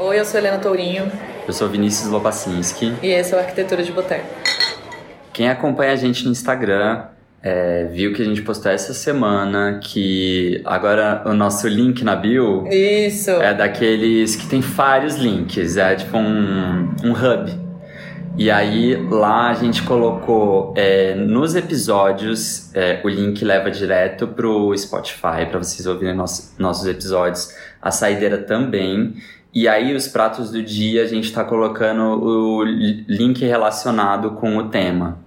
Oi, eu sou Helena Tourinho. Eu sou Vinícius Lopacinski. E esse é o Arquitetura de Boteco. Quem acompanha a gente no Instagram é, viu que a gente postou essa semana que agora o nosso link na bio Isso. é daqueles que tem vários links, é tipo um, um hub. E aí lá a gente colocou é, nos episódios é, o link leva direto pro Spotify para vocês ouvirem nossos, nossos episódios, a saideira também. E aí os pratos do dia a gente está colocando o link relacionado com o tema.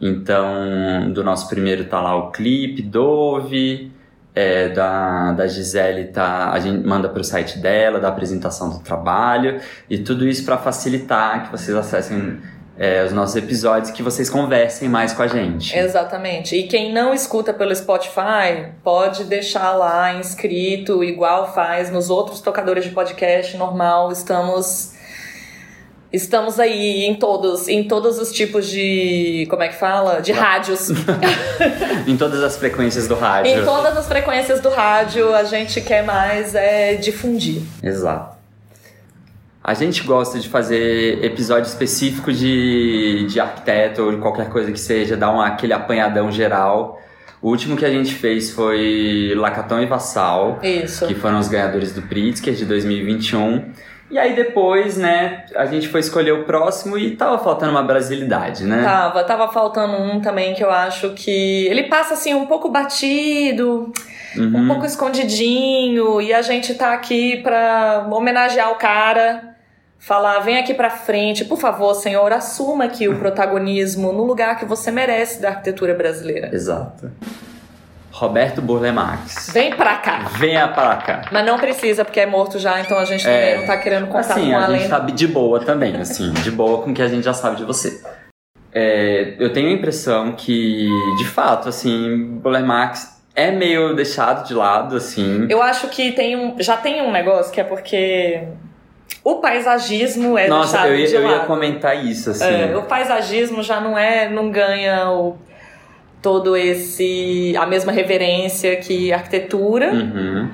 Então, do nosso primeiro tá lá o clipe, Dove, é, da, da Gisele tá, a gente manda para o site dela, da apresentação do trabalho, e tudo isso para facilitar que vocês acessem é, os nossos episódios, que vocês conversem mais com a gente. Exatamente. E quem não escuta pelo Spotify, pode deixar lá inscrito, igual faz nos outros tocadores de podcast normal. Estamos Estamos aí em todos, em todos os tipos de, como é que fala? De rádios. em todas as frequências do rádio. Em todas as frequências do rádio, a gente quer mais é difundir. Exato. A gente gosta de fazer episódio específico de, de arquiteto ou de qualquer coisa que seja, dar um, aquele apanhadão geral. O último que a gente fez foi Lacatão e Vassal. Isso. Que foram os ganhadores do Pritzker de 2021. E aí depois, né, a gente foi escolher o próximo e tava faltando uma brasilidade, né? Tava, tava faltando um também que eu acho que ele passa assim um pouco batido, uhum. um pouco escondidinho, e a gente tá aqui pra homenagear o cara, falar, vem aqui pra frente, por favor, senhor, assuma aqui o protagonismo no lugar que você merece da arquitetura brasileira. Exato. Roberto Burle Marx. Vem pra cá. Venha pra cá. Mas não precisa, porque é morto já, então a gente também é, não tá querendo contar assim, com a, a gente sabe de boa também, assim, de boa com o que a gente já sabe de você. É, eu tenho a impressão que, de fato, assim, Burle Marx é meio deixado de lado, assim. Eu acho que tem um, já tem um negócio que é porque o paisagismo é Nossa, eu ia, eu ia comentar isso, assim. É, o paisagismo já não é, não ganha o todo esse a mesma reverência que arquitetura. Uhum.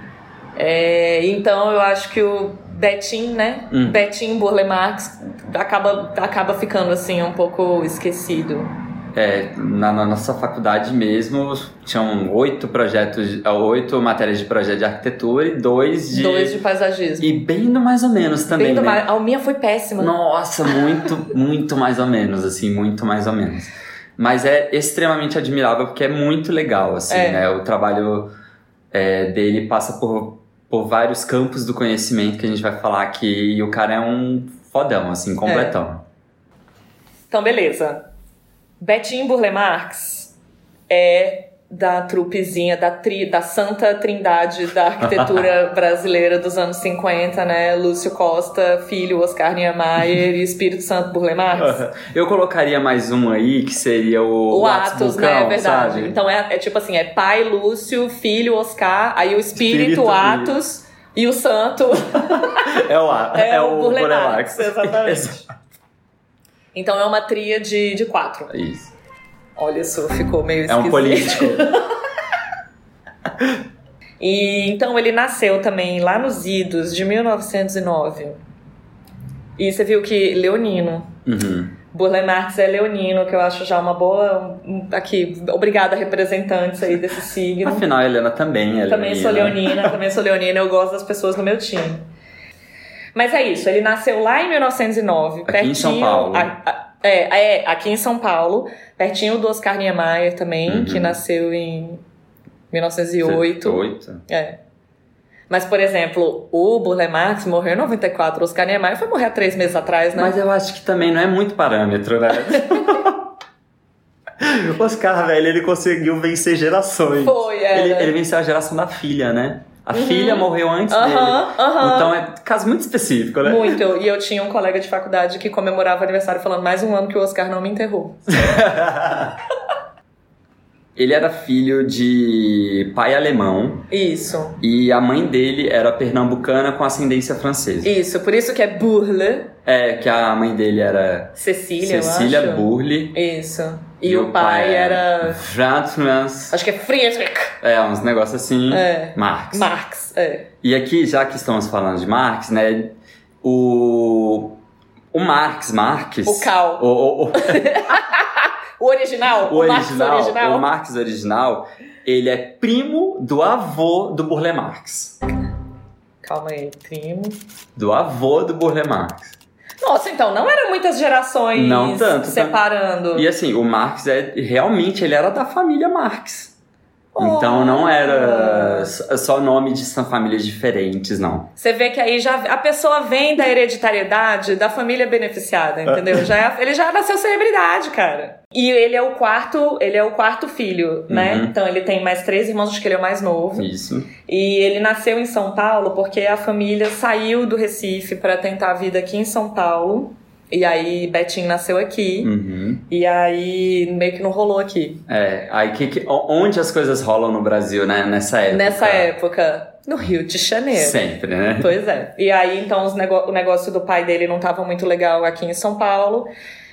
É, então eu acho que o Betim, né? Hum. Betim Burle Marx acaba, acaba ficando assim um pouco esquecido. É, na, na, nossa faculdade mesmo tinham oito projetos, oito matérias de projeto de arquitetura e dois de. Dois de paisagismo. E bem do mais ou menos também. Bem do né? mais... A minha foi péssima. Nossa, muito, muito mais ou menos, assim, muito mais ou menos. Mas é extremamente admirável porque é muito legal, assim, É. né? O trabalho é, dele passa por, por vários campos do conhecimento que a gente vai falar aqui e o cara é um fodão, assim, completão. Então, beleza. Betim Burle Marx é da trupezinha, da, tri, da santa trindade da arquitetura brasileira dos anos 50, né? Lúcio Costa, filho Oscar Niemeyer e Espírito Santo Burle Marx. Eu colocaria mais um aí, que seria o, O Atos, né? É verdade. sabe? Então é, é tipo assim, é pai Lúcio, filho Oscar, aí o espírito, Espírito, Atos e o santo É o, A- é, é o o Burle Burle Marx. Marx. Exatamente. Então é uma tríade de quatro. Isso. Olha, isso ficou meio É esquisito. um político. E então ele nasceu também lá nos idos de 1909. E você viu que leonino. Uhum. Burle Marx é leonino, que eu acho já uma boa. Aqui, obrigada, representantes aí desse signo. Afinal, a Helena também é Também sou leonina, também sou leonina, eu gosto das pessoas no meu time. Mas é isso, ele nasceu lá em 1909, Aqui em pertinho. São Paulo. a- a- é, é, aqui em São Paulo, pertinho do Oscar Niemeyer também, Uhum. que nasceu em 1908. Oito. É. Mas, por exemplo, o Burle Marx morreu em 94, o Oscar Niemeyer foi morrer há três meses atrás, né? Mas eu acho que também não é muito parâmetro, né? Oscar, velho, ele conseguiu vencer gerações. Foi, era. Ele, ele venceu a geração da filha, né? A Uhum. filha morreu antes dele. Aham, aham. Então é caso muito específico, né? Muito. E eu tinha um colega de faculdade que comemorava o aniversário falando mais um ano que o Oscar não me enterrou. Ele era filho de pai alemão Isso. e a mãe dele era pernambucana com ascendência francesa. Isso. Por isso que é Burle. É, que a mãe dele era Cecília, Cecília. Burle. Isso. E, o pai, era... Franz. Acho que é Friedrich É, uns negócios assim. É. Marx. Marx. É. E aqui, já que estamos falando de Marx, né? O. O Marx, Marx. O Cal. O, o, o, O original? o Marx original, original? o Marx original, ele é primo do avô do Burle Marx. Calma aí, primo. Do avô do Burle Marx. Nossa, então não eram muitas gerações Não tanto, separando. E assim, o Marx é realmente ele era da família Marx. Então Oh. não era s- só nome de são famílias diferentes, não. Você vê que aí já a pessoa vem da hereditariedade da família beneficiada, entendeu? Já é- ele já nasceu celebridade, cara. E ele é o quarto, ele é o quarto filho, né? Uhum. Então ele tem mais três irmãos, acho que ele é o mais novo. Isso. E ele nasceu em São Paulo porque a família saiu do Recife para tentar a vida aqui em São Paulo. E aí Betinho nasceu aqui. Uhum. E aí meio que não rolou aqui. É, aí que, que- onde as coisas rolam no Brasil, né? Nessa época. Nessa época, no Rio de Janeiro. Sempre, né? Pois é. E aí, então, nego- o negócio do pai dele não estava muito legal aqui em São Paulo.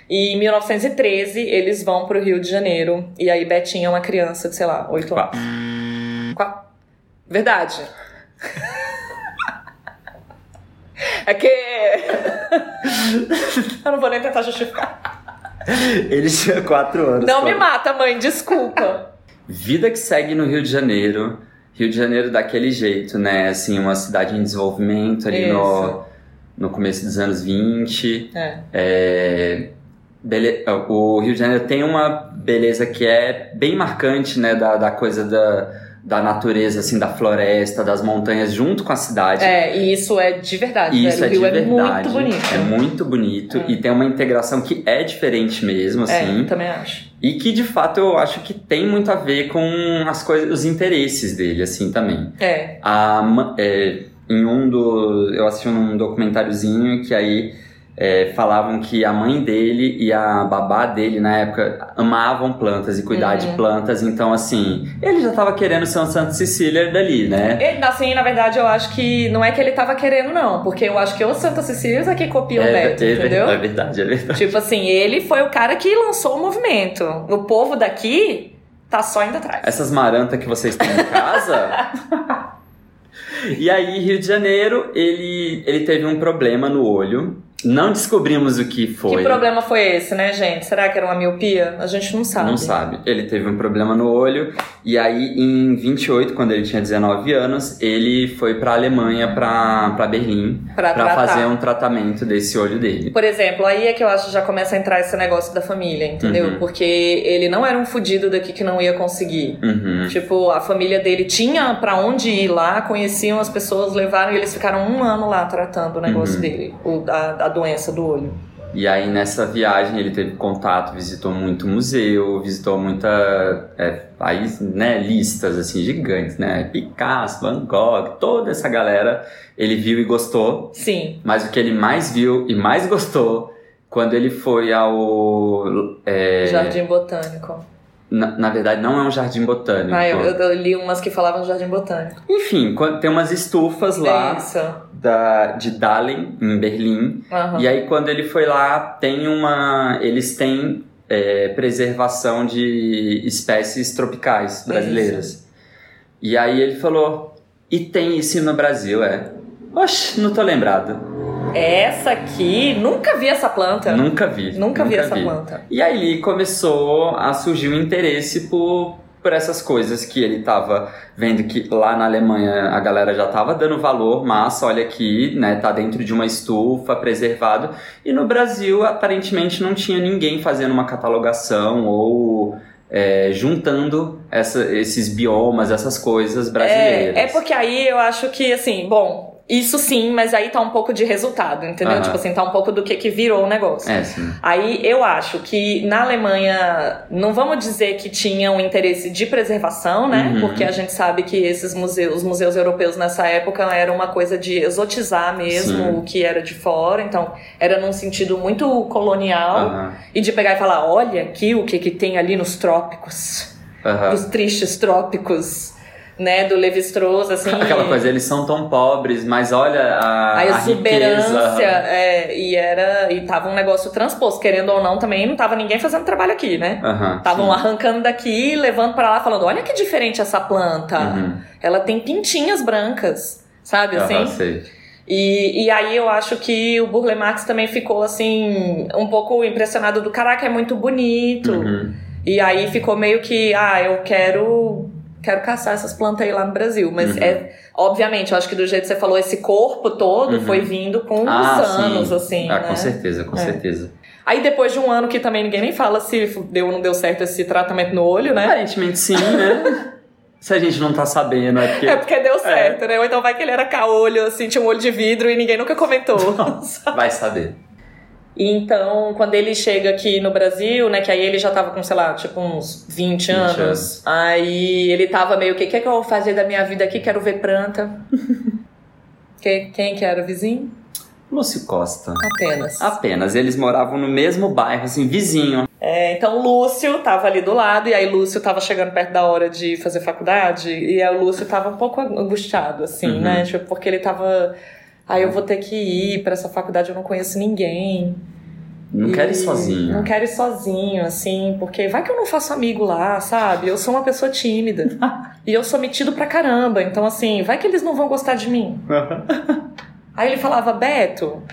E em 1913, eles vão pro Rio de Janeiro. E aí, Betinha é uma criança de, sei lá, 8 anos. Quatro. Qua- Verdade. É que. Eu não vou nem tentar justificar. Ele tinha quatro anos. Não pô. me mata, mãe, desculpa. Vida que segue no Rio de Janeiro. Rio de Janeiro daquele jeito, né? Assim, uma cidade em desenvolvimento ali no, no começo dos anos 20. É. É, bele- O Rio de Janeiro tem uma beleza que é bem marcante, né? Da, da coisa da, da natureza, assim, da floresta, das montanhas, junto com a cidade. É, e isso é de verdade. Isso velho. é de Rio verdade. é muito bonito. É muito bonito. É. E tem uma integração que é diferente mesmo, assim. É, também acho. E que de fato eu acho que tem muito a ver com as coisas, os interesses dele, assim, também. É. A, é, em um do. Eu assisti um documentáriozinho que aí é, falavam que a mãe dele e a babá dele na época amavam plantas e cuidar de Uhum. plantas, então assim, ele já tava querendo ser um Santa Cecília dali, né? Ele, assim, na verdade, eu acho que não é que ele tava querendo, não. Porque eu acho que os Santa Cecília é que copiam o Beto, é, entendeu? é verdade, é verdade. Tipo assim, ele foi o cara que lançou o movimento. O povo daqui tá só indo atrás. Essas marantas que vocês têm em casa. e aí, Rio de Janeiro, ele, ele teve um problema no olho. Não descobrimos o que foi. Que problema foi esse, né, gente? Será que era uma miopia? A gente não sabe. Não sabe. Ele teve um problema no olho. E aí, em 28, quando ele tinha 19 anos, ele foi pra Alemanha, pra, pra Berlim, tratar. fazer um tratamento desse olho dele. Por exemplo, aí é que eu acho que já começa a entrar esse negócio da família, entendeu? Uhum. Porque ele não era um fudido daqui que não ia conseguir. Uhum. Tipo, a família dele tinha pra onde ir lá, conheciam as pessoas, levaram e eles ficaram um ano lá tratando o negócio Uhum. dele, o, a, a doença do olho. E aí nessa viagem ele teve contato, visitou muito museu, visitou muita é, aí, né, listas assim gigantes, né? Picasso, Van Gogh, toda essa galera ele viu e gostou. Sim. Mas o que ele mais viu e mais gostou quando ele foi ao é, Jardim Botânico. Na, na verdade não é um jardim botânico. Ah, eu, eu li umas que falavam Jardim Botânico. Enfim, tem umas estufas lá É da, de Dahlem em Berlim. Aham. E aí quando ele foi lá, tem uma. Eles têm é, preservação de espécies tropicais brasileiras. E aí ele falou, e tem isso no Brasil, é. Oxe, não tô lembrado. Essa aqui, nunca vi essa planta. Nunca vi. Nunca, vi essa planta. E aí começou a surgir um interesse por, por essas coisas que ele tava vendo que lá na Alemanha a galera já tava dando valor, mas olha aqui, né, tá dentro de uma estufa, preservado. E no Brasil, aparentemente, não tinha ninguém fazendo uma catalogação ou é, juntando essa- esses biomas, essas coisas brasileiras. É, é porque aí eu acho que, assim, bom, isso sim, mas aí tá um pouco de resultado, entendeu? Aham. Tipo assim, tá um pouco do que, que virou o negócio. É, sim. Aí eu acho que na Alemanha, não vamos dizer que tinha um interesse de preservação, né? Uhum. Porque a gente sabe que esses museus, os museus europeus nessa época eram uma coisa de exotizar mesmo Sim. o que era de fora, então era num sentido muito colonial Aham, e de pegar e falar, olha aqui o que que tem ali nos trópicos, nos tristes trópicos, né, do Levi-Strauss, assim. Aquela coisa, eles são tão pobres, mas olha a, a exuberância, riqueza. é, e era e tava um negócio transposto, querendo ou não, também não tava ninguém fazendo trabalho aqui, né? Estavam sim. arrancando daqui, levando pra lá, falando: olha que diferente essa planta. Uhum. Ela tem pintinhas brancas, sabe assim? Sei. E, e aí eu acho que o Burle Marx também ficou assim, um pouco impressionado do caraca, é muito bonito. Uhum. E aí ficou meio que, ah, eu quero quero caçar essas plantas aí lá no Brasil. Mas Uhum. é, obviamente, eu acho que do jeito que você falou, esse corpo todo Uhum. foi vindo com os Ah, sim. anos, assim. Ah, né? com certeza, com É. certeza. Aí depois de um ano que também ninguém nem fala se deu ou não deu certo esse tratamento no olho, né? Aparentemente sim, né? Se a gente não tá sabendo, é porque É porque deu certo, né? Ou então vai que ele era caolho, assim, tinha um olho de vidro e ninguém nunca comentou. vai saber. E então, quando ele chega aqui no Brasil, né, que aí ele já tava com, sei lá, tipo uns 20, 20 anos, anos. aí ele tava meio que, o que, que eu vou fazer da minha vida aqui? Quero ver planta. que, quem que era o vizinho? Lúcio Costa. Apenas. Apenas. Eles moravam no mesmo bairro, assim, vizinho. É, então Lúcio tava ali do lado, e aí o Lúcio tava chegando perto da hora de fazer faculdade, e aí o Lúcio tava um pouco angustiado, assim, Uhum. né? Tipo, porque ele tava. Aí eu vou ter que ir pra essa faculdade, eu não conheço ninguém. Não E quero ir sozinho. Não quero ir sozinho, assim, porque vai que eu não faço amigo lá, sabe? Eu sou uma pessoa tímida. e eu sou metido pra caramba. Então, assim, vai que eles não vão gostar de mim. Aí ele falava, Beto,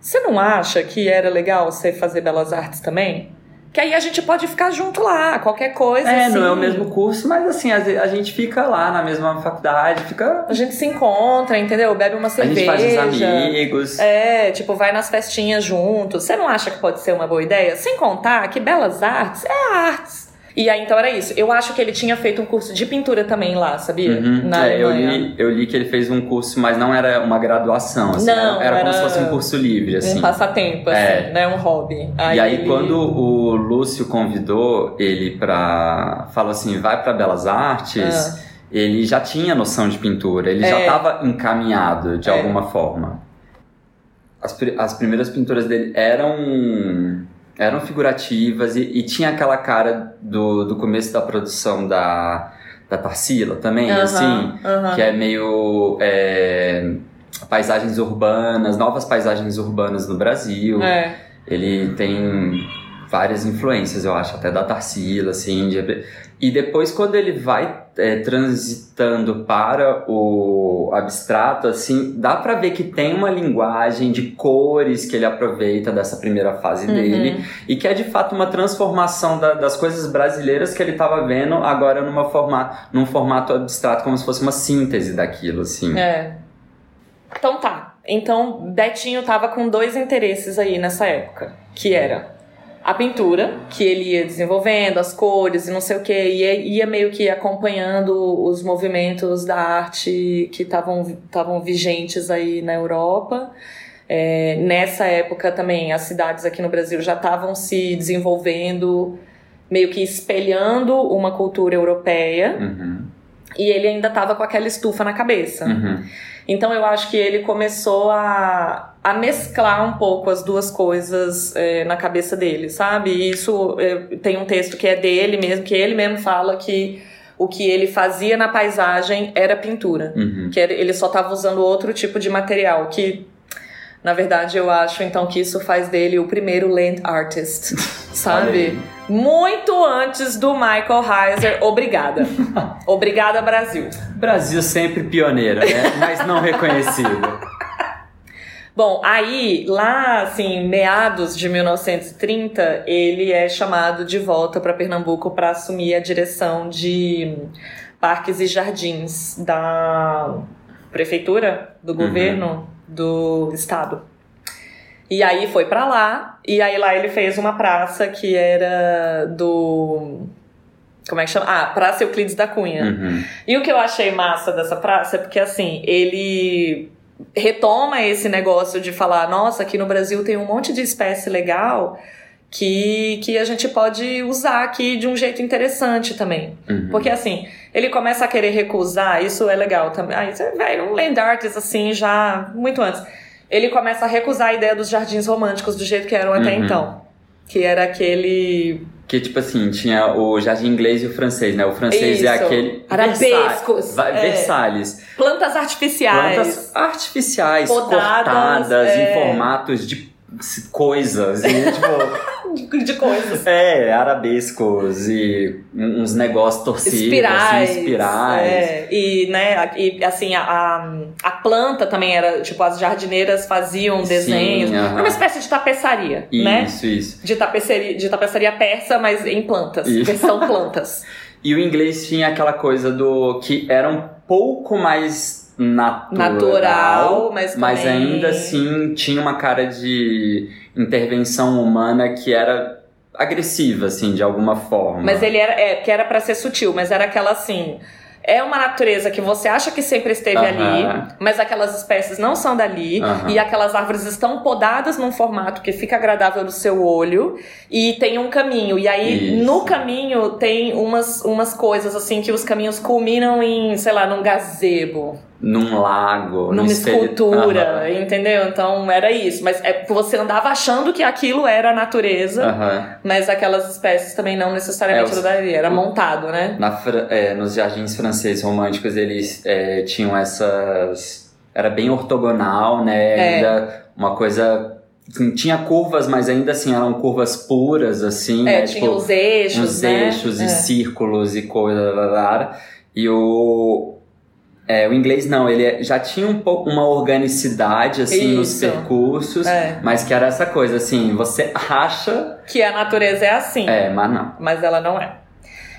você não acha que era legal você fazer belas artes também? Que aí a gente pode ficar junto lá, qualquer coisa. É, assim. não é o mesmo curso, mas assim, a, a gente fica lá na mesma faculdade, fica. A gente se encontra, entendeu? Bebe uma A cerveja. gente faz os amigos. É, tipo, vai nas festinhas juntos. Você não acha que pode ser uma boa ideia? Sem contar que belas artes é artes. E aí, então era isso. Eu acho que ele tinha feito um curso de pintura também lá, sabia? Uhum. Na É, eu, li, eu li que ele fez um curso, mas não era uma graduação, assim, Não, era, era como se fosse um curso livre, assim. Um passatempo, assim, É. né? Um hobby. e aí, ele- quando o Lúcio convidou ele pra. falou assim, vai pra Belas Artes, Ah. ele já tinha noção de pintura, ele É. já estava encaminhado de É. alguma forma. As, as primeiras pinturas dele eram. Eram figurativas e, e tinha aquela cara do, do começo da produção da, da Tarsila também, assim. que é meio é, paisagens urbanas, novas paisagens urbanas no Brasil. É. Ele tem várias influências, eu acho, até da Tarsila, assim. de- E depois, quando ele vai é, transitando para o abstrato, assim, dá pra ver que tem uma linguagem de cores que ele aproveita dessa primeira fase Uhum. dele e que é de fato uma transformação da- das coisas brasileiras que ele estava vendo agora numa forma, num formato abstrato, como se fosse uma síntese daquilo, assim. É. Então tá. Então Betinho tava com dois interesses aí nessa época, que era a pintura, que ele ia desenvolvendo, as cores e não sei o que, ia, ia meio que acompanhando os movimentos da arte que estavam vigentes aí na Europa. É, nessa época também as cidades aqui no Brasil já estavam se desenvolvendo, meio que espelhando uma cultura europeia, Uhum, e ele ainda estava com aquela estufa na cabeça. uhum. Então eu acho que ele começou a, a mesclar um pouco as duas coisas é, na cabeça dele, sabe? E isso é, tem um texto que é dele mesmo, que ele mesmo fala que o que ele fazia na paisagem era pintura. Uhum. Que ele só estava usando outro tipo de material, que na verdade eu acho então que isso faz dele o primeiro land artist, sabe? Muito antes do Michael Heiser. Obrigada. Obrigada, Brasil. Brasil sempre pioneira, né? Mas não reconhecido. Bom, aí, lá, assim, meados de 1930, ele é chamado de volta para Pernambuco para assumir a direção de parques e jardins da prefeitura, do governo do estado. E aí foi para lá, e aí lá ele fez uma praça que era do como é que chama? Ah, Praça Euclides da Cunha. Uhum. E o que eu achei massa dessa praça é porque, assim, ele retoma esse negócio de falar: nossa, aqui no Brasil tem um monte de espécie legal que, que a gente pode usar aqui de um jeito interessante também. Uhum. Porque, assim, ele começa a querer recusar, isso é legal também. Ah, isso é velho, um land artist, assim, já muito antes. Ele começa a recusar a ideia dos jardins românticos do jeito que eram até Uhum. então. Que era aquele Que, tipo assim, tinha o jardim inglês e o francês, né? O francês é Isso. aquele... Arabescos, Versa- é. Versalhes. plantas artificiais. Plantas artificiais, Podadas, cortadas é. em formatos de coisas. E, tipo, de coisas. É, arabescos e uns negócios torcidos, espirais, assim, espirais. É, e, né, e assim, a, a planta também era, tipo, as jardineiras faziam desenhos. Sim, uh -huh. Era uma espécie de tapeçaria, isso, né? Isso, isso. De tapeçaria, de tapeçaria persa, mas em plantas. Isso. Versão plantas. E o inglês tinha aquela coisa do que era um pouco mais natural, natural mas, também... mas ainda assim tinha uma cara de intervenção humana que era agressiva, assim, de alguma forma. Mas ele era, é, que era para ser sutil, mas era aquela assim. É uma natureza que você acha que sempre esteve uh -huh. ali, mas aquelas espécies não são dali, uh -huh. e aquelas árvores estão podadas num formato que fica agradável no seu olho, e tem um caminho. E aí, Isso. no caminho, tem umas, umas coisas assim que os caminhos culminam em, sei lá, num gazebo num lago, numa escultura, uhum. entendeu? Então era isso. Mas é, você andava achando que aquilo era a natureza, uhum. mas aquelas espécies também não necessariamente é, daria, era montado, né? Na, é, nos jardins franceses românticos eles é, tinham essas. Era bem ortogonal, né? É. Ainda uma coisa tinha curvas, mas ainda assim eram curvas puras, assim. É, né? tinha tipo, os eixos, uns né? eixos é. e círculos e coisa. E o, é, o inglês não, ele já tinha um pouco uma organicidade assim nos Isso. percursos, É. mas que era essa coisa assim, você acha, Que a natureza é assim, é, mas não. mas ela não é.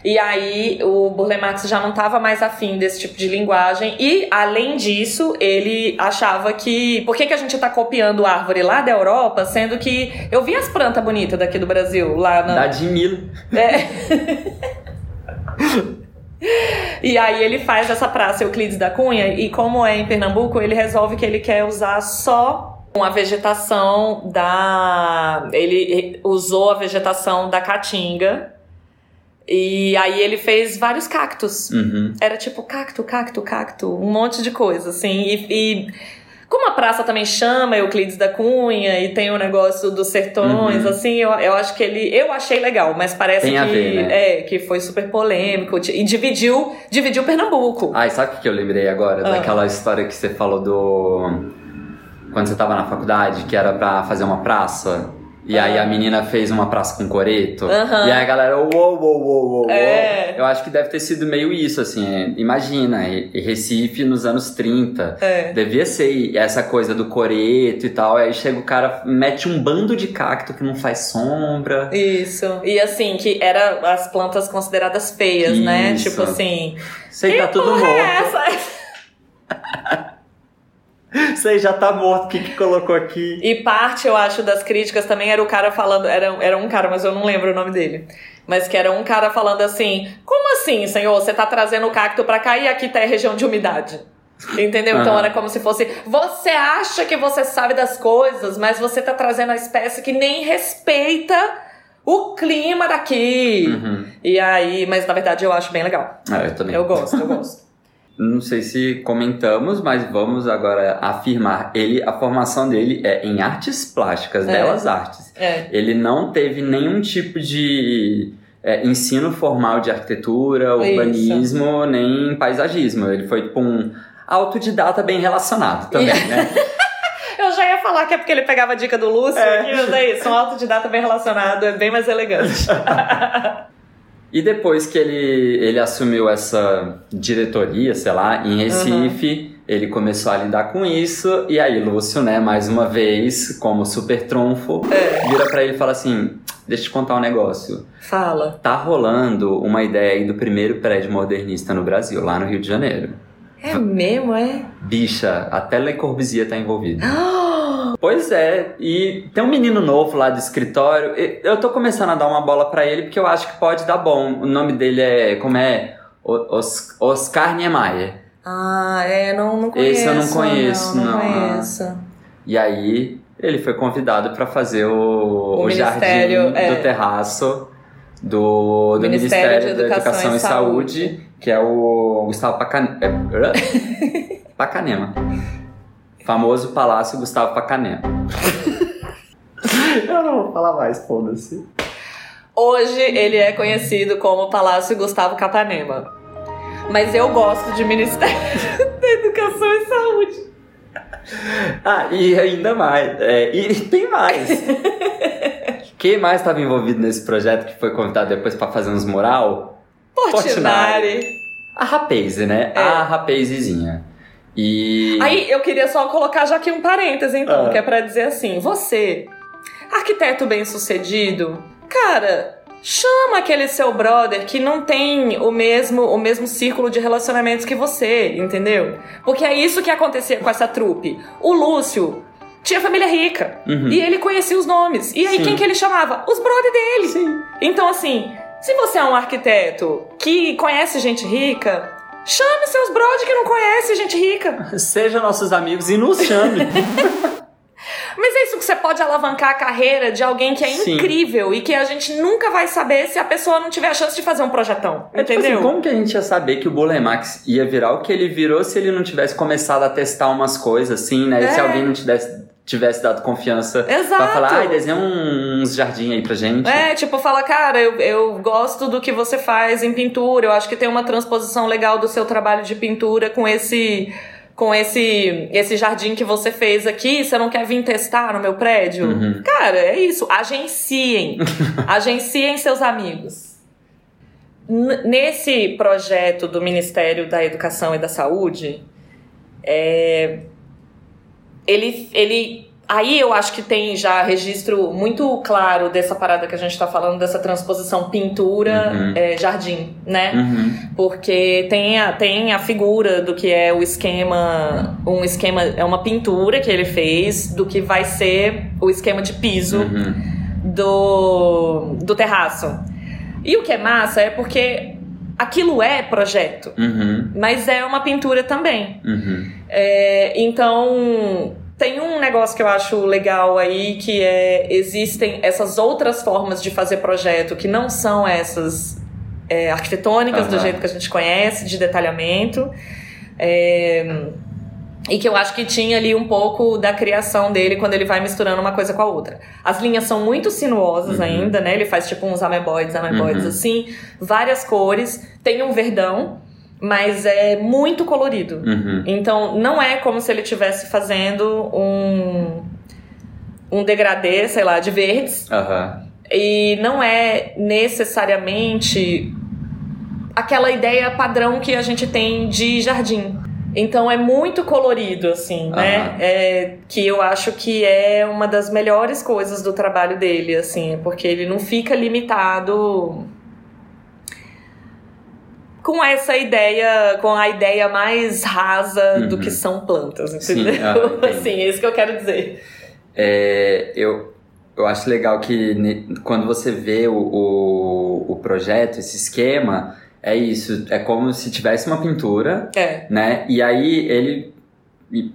E aí o Burle Marx já não estava mais afim desse tipo de linguagem e além disso ele achava que por que, que a gente está copiando árvore lá da Europa, sendo que eu vi as plantas bonitas daqui do Brasil lá na Da de mil. É. E aí ele faz essa praça Euclides da Cunha e como é em Pernambuco, ele resolve que ele quer usar só a vegetação da ele usou a vegetação da caatinga e aí ele fez vários cactos. Uhum. Era tipo cacto, cacto, cacto, um monte de coisa assim. E, e como a praça também chama Euclides da Cunha e tem o negócio dos sertões, Uhum. assim, eu, eu acho que ele. Eu achei legal, mas parece Tem que. ver, né? É, que foi super polêmico. E dividiu, dividiu Pernambuco. Ai, sabe o que eu lembrei agora? Ah. Daquela história que você falou do. Quando você tava na faculdade, que era pra fazer uma praça. E aí Ah. a menina fez uma praça com coreto. Aham. E aí a galera, uou, uou, uou, uou, uou. É. Eu acho que deve ter sido meio isso, assim. é, Imagina, Recife nos anos 30. É. Devia ser essa coisa do coreto e tal. Aí chega o cara, mete um bando de cacto que não faz sombra. Isso. E assim, que era as plantas consideradas feias, né? Isso. Tipo assim. Sei tá tudo é morto. essa? Sei já tá morto. O que que colocou aqui? E parte, eu acho, das críticas também era o cara falando. Era, era um cara, mas eu não lembro o nome dele. Mas que era um cara falando assim: Como assim, senhor? Você tá trazendo o cacto pra cá e aqui tá a região de umidade. Entendeu? Então Aham. era como se fosse. Você acha que você sabe das coisas, mas você tá trazendo a espécie que nem respeita o clima daqui. Uhum. E aí, mas na verdade eu acho bem legal. Ah, eu também. Eu gosto, eu gosto. Não sei se comentamos, mas vamos agora afirmar. Ele, a formação dele é em artes plásticas, É. belas artes. É. Ele não teve nenhum tipo de é, ensino formal de arquitetura, Isso. urbanismo, nem paisagismo. Ele foi tipo um autodidata bem relacionado também, né? Eu já ia falar que é porque ele pegava a dica do Lúcio, É. que é isso, um autodidata bem relacionado, é bem mais elegante. E depois que ele, ele assumiu essa diretoria, sei lá, em Recife, ele começou a lidar com isso. E aí, Lúcio, né, mais uma vez, como super trunfo, É. vira pra ele e fala assim: Deixa eu te contar um negócio. Fala. Tá rolando uma ideia aí do primeiro prédio modernista no Brasil, lá no Rio de Janeiro. É mesmo, é? Bicha, até Le Corbusier tá envolvido. Pois é, e tem um menino novo lá do escritório. Eu tô começando a dar uma bola pra ele porque eu acho que pode dar bom. O nome dele é. Como é? Os- Oscar Niemeyer. Ah, é, não, não conheço. Esse eu não conheço, não. não. conheço. E aí ele foi convidado pra fazer o, O o jardim é. do terraço do, do Ministério Ministério, de da Educação Educação e e Saúde, que é o Gustavo Pacan... é, Pacanema. Famoso Palácio Gustavo Pacanema. Eu não vou falar mais, foda-se. Hoje ele é conhecido como Palácio Gustavo Capanema. Mas eu gosto de Ministério da Educação e Saúde. Ah, e ainda mais. é, e tem mais. Quem mais estava envolvido nesse projeto que foi convidado depois para fazer uns mural? Portinari. A Rapaze, né? É. A Rapazezinha. E. Aí eu queria só colocar já aqui um parêntese, então, Ah. que é pra dizer assim: você, arquiteto bem-sucedido, cara. Chama aquele seu brother que não tem o mesmo, o mesmo círculo de relacionamentos que você, entendeu? Porque é isso que acontecia com essa trupe. O Lúcio tinha família rica. Uhum. E ele conhecia os nomes. E aí Sim. quem que ele chamava? Os brother dele. Sim. Então, assim, se você é um arquiteto que conhece gente rica, chame seus brother que não conhece gente rica. Seja nossos amigos e nos chame. Mas é isso que você pode alavancar a carreira de alguém que é Sim. incrível e que a gente nunca vai saber se a pessoa não tiver a chance de fazer um projetão. É tipo entendeu? assim, como que a gente ia saber que o Bulemax ia virar o que ele virou se ele não tivesse começado a testar umas coisas assim, né? E se É. alguém não tivesse, tivesse dado confiança Exato. pra falar, ai, desenha uns jardim aí pra gente. É, tipo, fala, cara, eu, eu gosto do que você faz em pintura, eu acho que tem uma transposição legal do seu trabalho de pintura com esse com esse esse jardim que você fez aqui, você não quer vir testar no meu prédio? Uhum. Cara, é isso, agenciem. agenciem seus amigos. N- Nesse projeto do Ministério da Educação e da Saúde, é, ele, ele. Aí eu acho que tem já registro muito claro dessa parada que a gente tá falando, dessa transposição pintura, Uhum. é, jardim, né? Uhum. Porque tem a, tem a figura do que é o esquema. Um esquema. É uma pintura que ele fez do que vai ser o esquema de piso Uhum. do, do terraço. E o que é massa é porque aquilo é projeto, Uhum. mas é uma pintura também. Uhum. É, então, tem um negócio que eu acho legal aí, que é, existem essas outras formas de fazer projeto que não são essas é, arquitetônicas do Aham. jeito que a gente conhece, de detalhamento. É, e que eu acho que tinha ali um pouco da criação dele quando ele vai misturando uma coisa com a outra. As linhas são muito sinuosas Uhum. ainda, né? Ele faz tipo uns ameboides, ameboides Uhum. assim, várias cores, tem um verdão, mas é muito colorido. Uhum. Então, não é como se ele estivesse fazendo um, um degradê, sei lá, de verdes. E não é necessariamente aquela ideia padrão que a gente tem de jardim. Então é muito colorido, assim, né? É, que eu acho que é uma das melhores coisas do trabalho dele, assim, porque ele não fica limitado com essa ideia, com a ideia mais rasa do Uhum. que são plantas, Sim, entendeu? ah, entendi. assim, é isso que eu quero dizer. É, eu, eu acho legal que quando você vê o, o, o projeto, esse esquema, é isso. É como se tivesse uma pintura, É. né? E aí ele,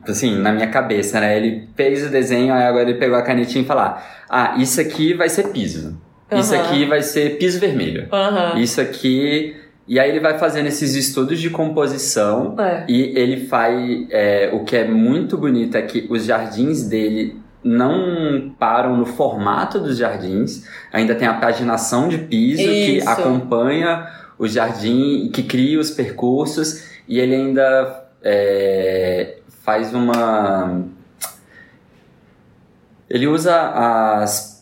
assim, na minha cabeça, né? Ele fez o desenho, aí agora ele pegou a canetinha e falou: Ah, isso aqui vai ser piso. Isso Aham. aqui vai ser piso vermelho. Aham. Isso aqui. E aí ele vai fazendo esses estudos de composição. É. E ele faz. é, o que é muito bonito é que os jardins dele não param no formato dos jardins. Ainda tem a paginação de piso que Isso. acompanha o jardim, que cria os percursos. E ele ainda é, faz uma. Ele usa as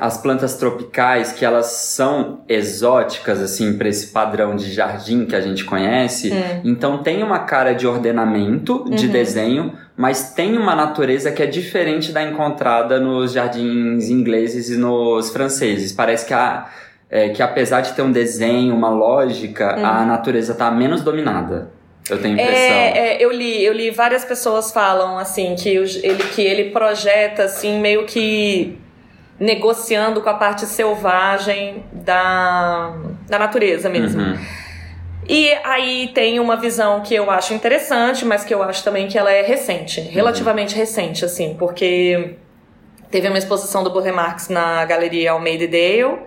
as plantas tropicais que elas são exóticas assim para esse padrão de jardim que a gente conhece. Hum. Então tem uma cara de ordenamento, de Uhum. desenho, mas tem uma natureza que é diferente da encontrada nos jardins ingleses e nos franceses. Parece que a é, que apesar de ter um desenho, uma lógica, a Uhum. natureza tá menos dominada. Eu tenho a impressão. É, é, eu li, eu li várias pessoas falam assim que ele que ele projeta assim meio que negociando com a parte selvagem da, da natureza mesmo. Uhum. E aí tem uma visão que eu acho interessante, mas que eu acho também que ela é recente, relativamente recente, assim, porque teve uma exposição do Burle Marx na Galeria Almeida Dale,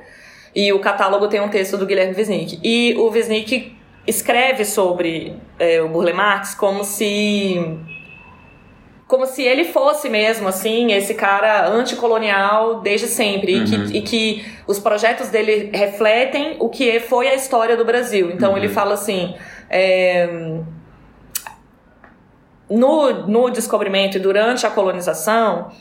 e o catálogo tem um texto do Guilherme Wisnik. E o Wisnik escreve sobre é, o Burle Marx como se como se ele fosse mesmo, assim, esse cara anticolonial desde sempre. E, Uhum. que, e que os projetos dele refletem o que foi a história do Brasil. Então Uhum. ele fala assim. é, no, no descobrimento e durante a colonização,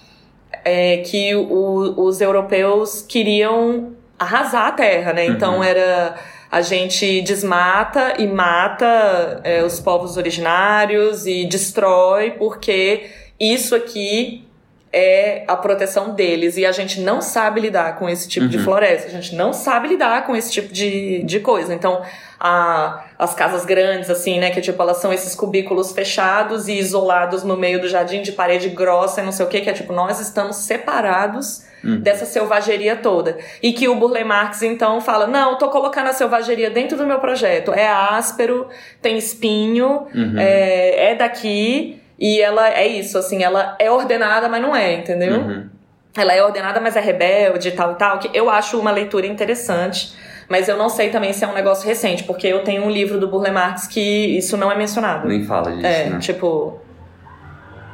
é, que o, os europeus queriam arrasar a terra, né? Então Uhum. era a gente desmata e mata é, os povos originários e destrói porque isso aqui é a proteção deles e a gente não sabe lidar com esse tipo de Uhum. floresta, a gente não sabe lidar com esse tipo de, de coisa. Então, a, as casas grandes, assim, né, que tipo, elas são esses cubículos fechados e isolados no meio do jardim de parede grossa e não sei o que, que é tipo, nós estamos separados Uhum. dessa selvageria toda. E que o Burle Marx, então, fala: não, tô colocando a selvageria dentro do meu projeto. É áspero, tem espinho, Uhum. é, é daqui. E ela é isso, assim, ela é ordenada, mas não é, entendeu? Uhum. Ela é ordenada, mas é rebelde e tal e tal, que eu acho uma leitura interessante. Mas eu não sei também se é um negócio recente, porque eu tenho um livro do Burle Marx que isso não é mencionado. Nem fala disso, É, né? tipo.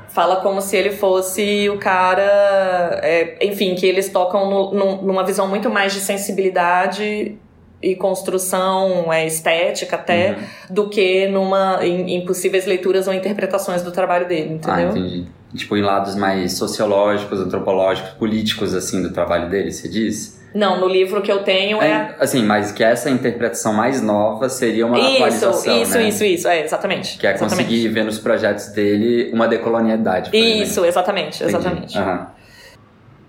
Fala como se ele fosse o cara. é, enfim, que eles tocam no- num- numa visão muito mais de sensibilidade e construção é, estética até, Uhum. do que numa, em, em possíveis leituras ou interpretações do trabalho dele, Ah, entendeu? entendi. Tipo, em lados mais sociológicos, antropológicos, políticos, assim, do trabalho dele, você diz? Não, no livro que eu tenho é. É, assim, mas que essa interpretação mais nova seria uma isso, atualização, isso, né? isso, isso, é, exatamente. Que é exatamente. conseguir ver nos projetos dele uma decolonialidade. exemplo. Isso, exatamente, Entendi. exatamente.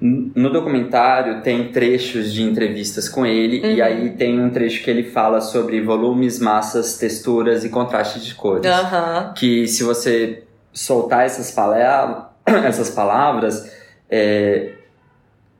N- No documentário tem trechos de entrevistas com ele e Uhum. aí tem um trecho que ele fala sobre volumes, massas, texturas e contraste de cores. Aham. Que se você soltar essas, essas palavras, é...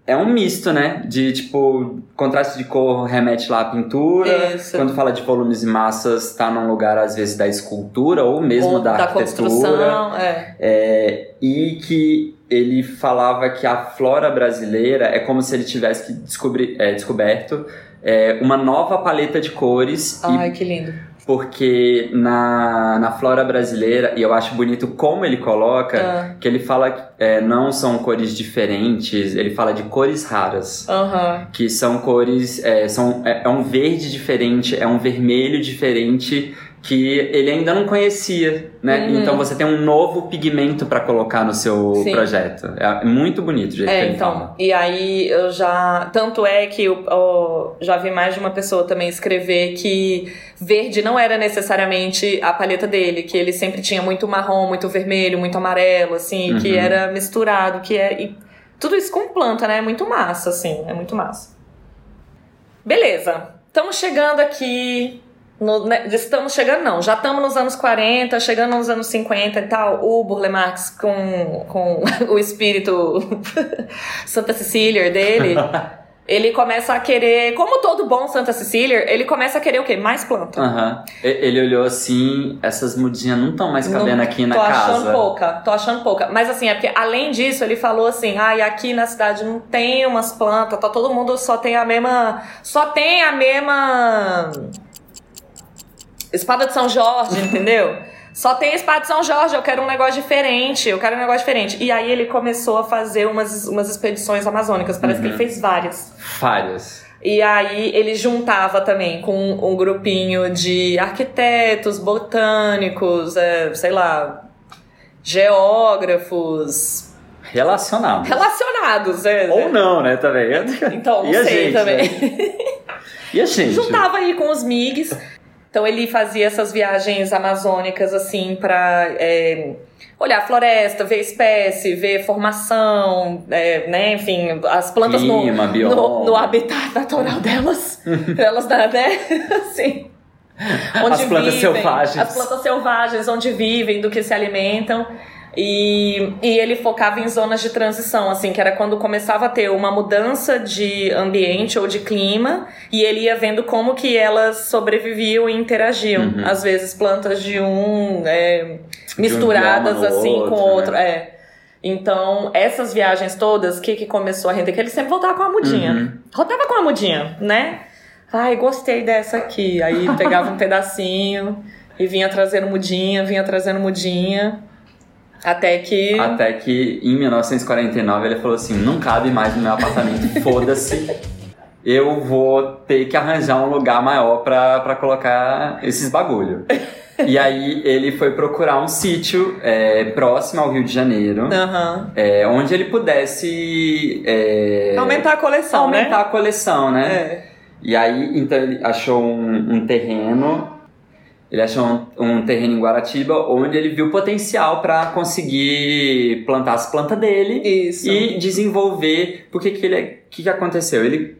é um misto, né? De tipo, contraste de cor remete lá à pintura. Isso. Quando fala de volumes e massas, tá num lugar às vezes da escultura ou mesmo Ou da, arquitetura. construção, é. É, e que ele falava que a flora brasileira é como se ele tivesse que descobrir, é, descoberto é, uma nova paleta de cores e Ai, que lindo. Porque na, na flora brasileira, e eu acho bonito como ele coloca, Ah. que ele fala que é, não são cores diferentes, ele fala de cores raras. Aham. Que são cores, é, são, é, é um verde diferente, é um vermelho diferente que ele ainda não conhecia, né? Uhum. Então você tem um novo pigmento para colocar no seu Sim. projeto. É muito bonito o jeito que É, ele então, fala. e aí eu já. Tanto é que eu, eu já vi mais de uma pessoa também escrever que verde não era necessariamente a paleta dele, que ele sempre tinha muito marrom, muito vermelho, muito amarelo, assim, que Uhum. era misturado, que é. E tudo isso com planta, né? É muito massa, assim, é muito massa. Beleza, estamos chegando aqui. No- né, estamos chegando, não, já estamos nos anos 40, chegando nos anos 50 e tal. O Burle Marx, com, com o espírito Santa Cecília dele, ele começa a querer, como todo bom Santa Cecília, ele começa a querer o quê? Mais planta. E- Ele olhou assim, essas mudinhas não estão mais cabendo Não- aqui na tô casa. achando pouca, tô achando pouca. Mas assim, é porque além disso, ele falou assim: ai, aqui na cidade não tem umas plantas, tá todo mundo só tem a mesma. Só tem a mesma. Espada de São Jorge, entendeu? Só tem espada de São Jorge, eu quero um negócio diferente, eu quero um negócio diferente. E aí ele começou a fazer umas, umas expedições amazônicas, parece que ele Uhum. fez várias. Várias. E aí ele juntava também com um grupinho de arquitetos, botânicos, é, sei lá, geógrafos, Relacionados. relacionados. É, Ou não, né, também. Então, não E sei gente, também. né? E a gente? Juntava aí com os MIGs. Então ele fazia essas viagens amazônicas assim pra é, olhar a floresta, ver espécie, ver formação, é, né? Enfim, as plantas no- Clima, no, bioma. no habitat natural delas. elas, né? Assim. Onde As plantas vivem, selvagens. As plantas selvagens, onde vivem, do que se alimentam. E, e ele focava em zonas de transição, assim, que era quando começava a ter uma mudança de ambiente ou de clima, e ele ia vendo como que elas sobreviviam e interagiam. Uhum. Às vezes plantas de um é, misturadas bioma no assim com outro, outro. né? É. Então, essas viagens todas, o que, que começou a render? Que ele sempre voltava com a mudinha. Uhum. Voltava com a mudinha, né? Ai, gostei dessa aqui. Aí pegava um pedacinho e vinha trazendo mudinha, vinha trazendo mudinha. Até que. Até que em 1949 ele falou assim: não cabe mais no meu apartamento, foda-se. Eu vou ter que arranjar um lugar maior pra, pra colocar esses bagulho. E aí ele foi procurar um sítio é, próximo ao Rio de Janeiro, Aham. é, onde ele pudesse é, Aumentar a coleção, aumentar né? a coleção, né? É. E aí, então ele achou um, um terreno, ele achou um, um terreno em Guaratiba, onde ele viu potencial para conseguir plantar as plantas dele Isso. e desenvolver. Porque que ele, o que, que aconteceu? Ele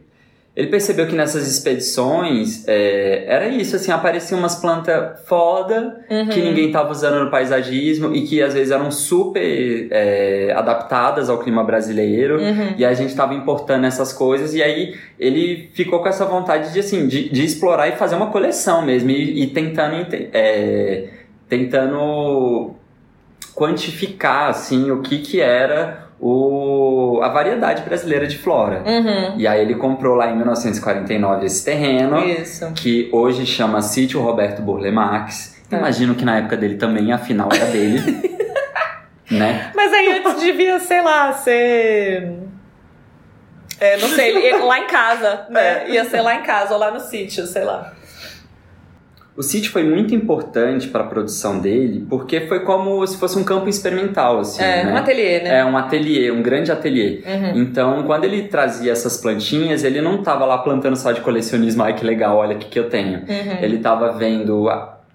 ele percebeu que nessas expedições é, era isso, assim, apareciam umas plantas foda Uhum. que ninguém tava usando no paisagismo e que às vezes eram super é, adaptadas ao clima brasileiro. Uhum. E a gente tava importando essas coisas, e aí ele ficou com essa vontade de, assim, de, de explorar e fazer uma coleção mesmo, e, e tentando, é, tentando quantificar, assim, o que que era o, a variedade brasileira de flora. Uhum. E aí ele comprou lá em 1949 esse terreno, Isso. que hoje chama Sítio Roberto Burle Marx. É. Imagino que na época dele também, afinal, era dele. né? Mas aí antes devia, sei lá, ser. É, não sei, lá em casa, né? É. Ia ser lá em casa ou lá no sítio, sei lá. O sítio foi muito importante para a produção dele, porque foi como se fosse um campo experimental, assim, É, né? um ateliê, né? É um ateliê, um grande ateliê. Uhum. Então, quando ele trazia essas plantinhas, ele não tava lá plantando só de colecionismo, ai que legal, olha o que, que eu tenho. Uhum. Ele tava vendo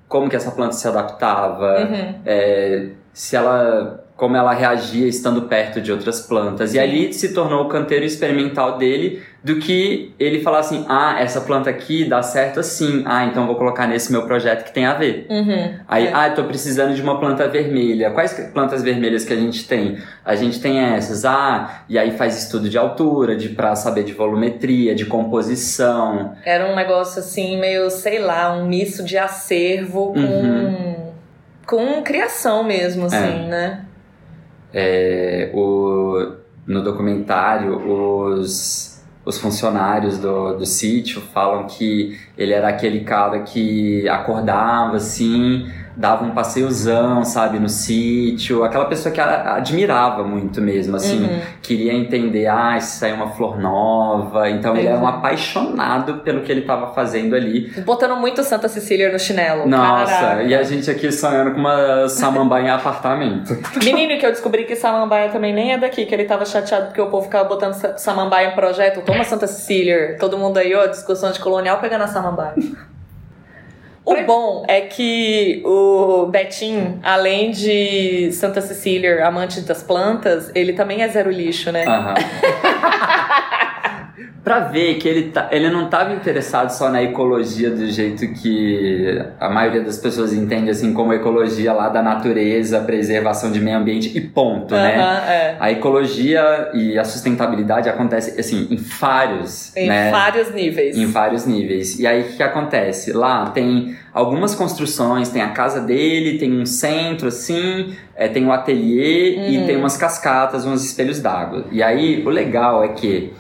como que essa planta se adaptava, Uhum. é, se ela como ela reagia estando perto de outras plantas. E ali se tornou o canteiro experimental dele do que ele falar assim: "Ah, essa planta aqui dá certo assim. Ah, então vou colocar nesse meu projeto que tem a ver". Uhum. Aí, É. ah, eu tô precisando de uma planta vermelha. Quais plantas vermelhas que a gente tem? A gente tem essas. Ah, e aí faz estudo de altura, de para saber de volumetria, de composição. Era um negócio assim, meio, sei lá, um misto de acervo com. Uhum. com criação mesmo, assim, né? É, o, no documentário, os, os funcionários do, do sítio falam que ele era aquele cara que acordava assim, dava um passeiozão, sabe, no sítio, aquela pessoa que admirava muito mesmo, assim, Uhum. queria entender, ah, se saiu uma flor nova, então ele era um Uhum. apaixonado pelo que ele estava fazendo ali. Botando muito Santa Cecília no chinelo. Nossa, Caraca. e a gente aqui sonhando com uma samambaia em apartamento. Menino, que eu descobri que Samambaia também nem é daqui, que ele tava chateado porque o povo ficava botando Sa- Samambaia em projeto. Toma Santa Cecília. Todo mundo aí, ó, discussão de colonial pegando a Samambaia. O bom é que o Betim, além de Santa Cecília, amante das plantas, ele também é zero lixo, né? Aham. pra ver que ele, tá, ele não estava interessado só na ecologia do jeito que a maioria das pessoas entende assim como ecologia lá da natureza, preservação de meio ambiente e ponto, né? É. A ecologia e a sustentabilidade acontece assim em vários, Em né? vários níveis. Em vários níveis. E aí o que, acontece? Lá tem algumas construções, tem a casa dele, tem um centro assim, é, tem um ateliê Uhum. e tem umas cascatas, uns espelhos d'água. E aí o legal é que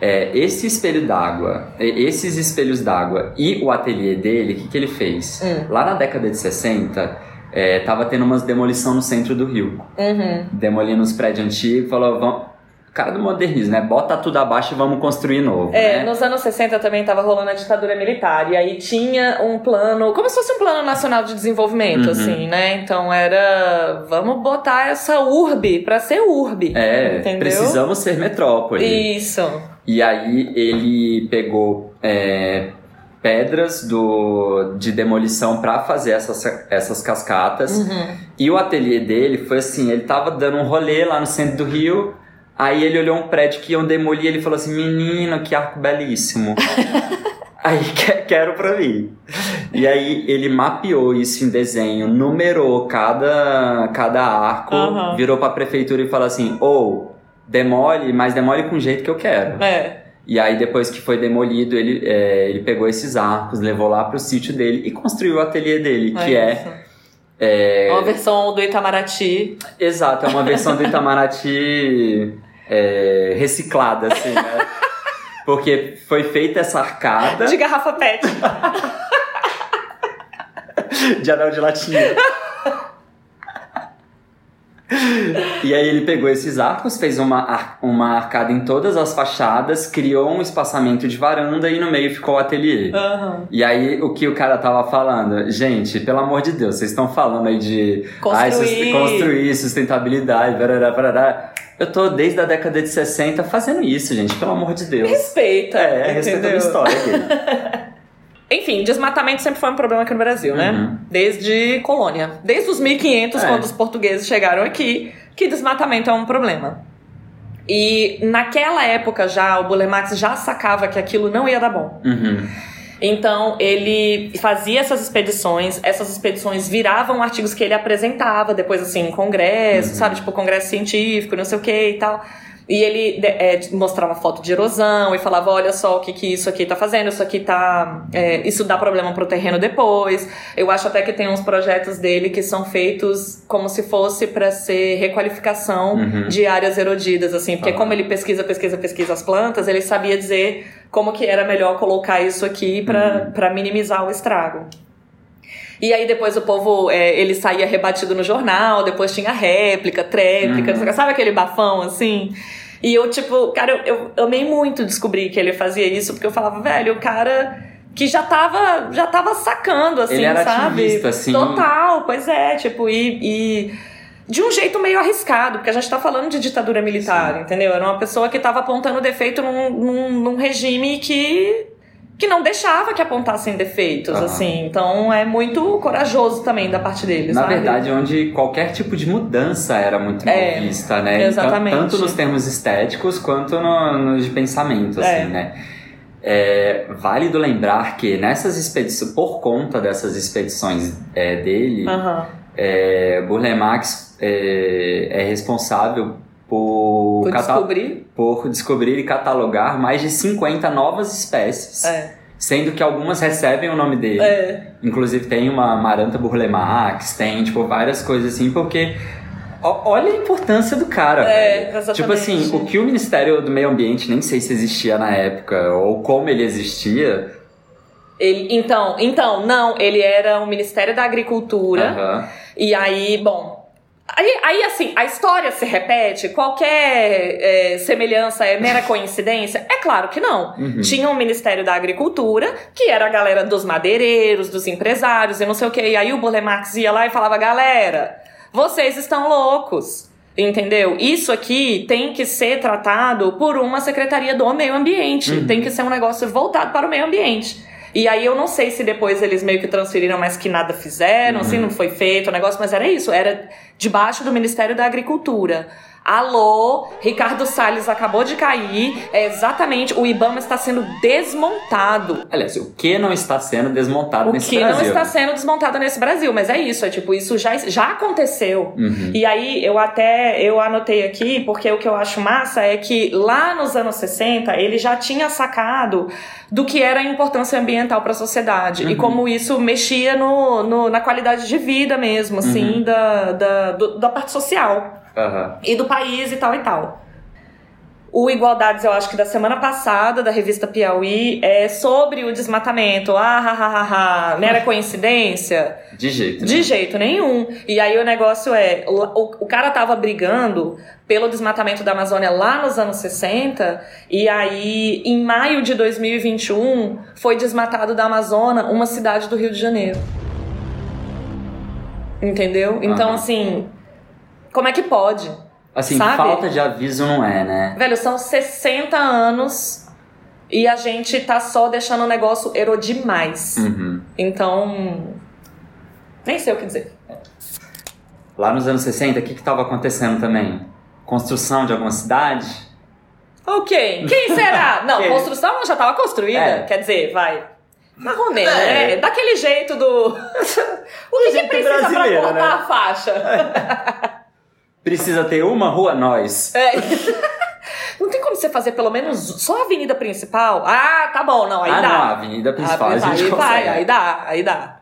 é, esse espelho d'água, esses espelhos d'água e o ateliê dele, o que, que ele fez? Hum. Lá na década de 60, é, tava tendo umas demolição no centro do Rio. Uhum. Demolindo os prédios antigos, falou, vamos... Cara do modernismo, né? Bota tudo abaixo e vamos construir novo, É, né? nos anos 60 também tava rolando a ditadura militar. E aí tinha um plano, como se fosse um plano nacional de desenvolvimento, Uhum. assim, né? Então era. Vamos botar essa urbe pra ser urbe. É, entendeu? precisamos ser metrópole. Isso. E aí ele pegou é, pedras do, de demolição para fazer essas, essas cascatas. Uhum. E o ateliê dele foi assim, ele tava dando um rolê lá no centro do Rio, aí ele olhou um prédio que iam demolir e ele falou assim, menino, que arco belíssimo. aí, "Que- quero pra mim. E aí ele mapeou isso em desenho, numerou cada, cada arco, Aham. virou pra prefeitura e falou assim, ou demole, mas demole com o jeito que eu quero. É. E aí, depois que foi demolido, ele, é, ele pegou esses arcos, levou lá pro sítio dele e construiu o ateliê dele, que é, é. Uma versão do Itamaraty. Exato, é uma versão do Itamaraty é, reciclada, assim, né? Porque foi feita essa arcada De garrafa pet. de anel de latinha. E aí ele pegou esses arcos, fez uma, uma arcada em todas as fachadas, criou um espaçamento de varanda e no meio ficou o ateliê. Aham. E aí o que o cara tava falando? Gente, pelo amor de Deus, vocês estão falando aí de ai, sus- Construir. construir sustentabilidade, barará, barará. Eu tô desde a década de 60 fazendo isso, gente, pelo amor de Deus. Respeita. É, respeitando a entendeu? história. Enfim, desmatamento sempre foi um problema aqui no Brasil, né? Uhum. Desde colônia. Desde os 1500, É. quando os portugueses chegaram aqui, que desmatamento é um problema. E naquela época já, o Buller Marx já sacava que aquilo não ia dar bom. Uhum. Então ele fazia essas expedições, essas expedições viravam artigos que ele apresentava depois assim em congresso, Uhum. sabe, tipo congresso científico, não sei o que e tal. E ele é, mostrava foto de erosão e falava, olha só o que, que isso aqui tá fazendo, isso aqui tá. é, isso dá problema pro terreno depois. Eu acho até que tem uns projetos dele que são feitos como se fosse para ser requalificação Uhum. de áreas erodidas, assim, porque Aham. como ele pesquisa, pesquisa, pesquisa as plantas, ele sabia dizer como que era melhor colocar isso aqui pra pra minimizar o estrago. E aí depois o povo, é, ele saía rebatido no jornal, depois tinha réplica, tréplica, Uhum. sabe aquele bafão assim? E eu, tipo, cara, eu, eu amei muito descobrir que ele fazia isso, porque eu falava, velho, o cara que já tava, já tava sacando, assim, Ele era sabe? ativista, assim. Total, pois é, tipo, e- e de um jeito meio arriscado, porque a gente tá falando de ditadura militar, entendeu? Era uma pessoa que tava apontando defeito num, num, num regime que, que não deixava que apontassem defeitos, assim. Então é muito corajoso também da parte dele, Na sabe? verdade, onde qualquer tipo de mudança era muito mal É, vista, né? Tan- exatamente. Tanto nos termos estéticos quanto no, no de pensamento, É. assim, né? É válido lembrar que nessas expedições, por conta dessas expedições é, dele, Aham. é, Burle Marx é, é responsável por, Por descobrir. por descobrir e catalogar mais de 50 novas espécies, É. sendo que algumas recebem o nome dele. É. Inclusive tem uma Maranta Burle Marx, tem tipo várias coisas assim, porque olha a importância do cara. É, exatamente. Tipo assim, o que o Ministério do Meio Ambiente nem sei se existia na época ou como ele existia. Ele, então, então, não, ele era o Ministério da Agricultura. E aí, bom. Aí, aí, assim, a história se repete, qualquer é, semelhança é mera coincidência? É claro que não. Uhum. Tinha o Ministério da Agricultura, que era a galera dos madeireiros, dos empresários e não sei o que. E aí o Burle Marx ia lá e falava: galera, vocês estão loucos. Entendeu? Isso aqui tem que ser tratado por uma secretaria do meio ambiente. Uhum. Tem que ser um negócio voltado para o meio ambiente. E aí eu não sei se depois eles meio que transferiram, mas que nada fizeram, assim, não foi feito o negócio, mas era isso, era debaixo do Ministério da Agricultura. Alô, Ricardo Salles acabou de cair. É exatamente, o Ibama está sendo desmontado. Aliás, o que não está sendo desmontado O nesse que Brasil? não está sendo desmontado nesse Brasil, mas é isso, é tipo, isso já, já aconteceu. Uhum. E aí eu até eu anotei aqui, porque o que eu acho massa é que lá nos anos 60 ele já tinha sacado do que era a importância ambiental para a sociedade e Uhum. como isso mexia no, no- na qualidade de vida mesmo, assim, Uhum. da, da, do- da parte social Aham. e do país e tal e tal. O Igualdades, eu acho que da semana passada, da revista Piauí, é sobre o desmatamento. Ah, ha, ha, ha, ha. Mera coincidência? De jeito. De jeito nenhum. E aí o negócio é, o, o cara tava brigando pelo desmatamento da Amazônia lá nos anos 60, e aí em maio de 2021 foi desmatado da Amazônia uma cidade do Rio de Janeiro. Entendeu? Então Aham. assim, como é que pode? Assim, Sabe? falta de aviso não é, né? Velho, são 60 anos e a gente tá só deixando o negócio erodir mais. Uhum. Então, nem sei o que dizer. Lá nos anos 60, o que estava acontecendo também? Construção de alguma cidade? Ok, quem será? Não, Quem? construção já estava construída. É. Quer dizer, vai. Menos, É. né? Daquele jeito do. o que, que precisa pra cortar né? a faixa? Precisa ter uma rua nós. É. Não tem como você fazer pelo menos só a avenida principal? Ah, tá bom, não, aí ah, dá. não, a avenida principal Ah, a gente aí consegue. vai, aí dá, aí dá.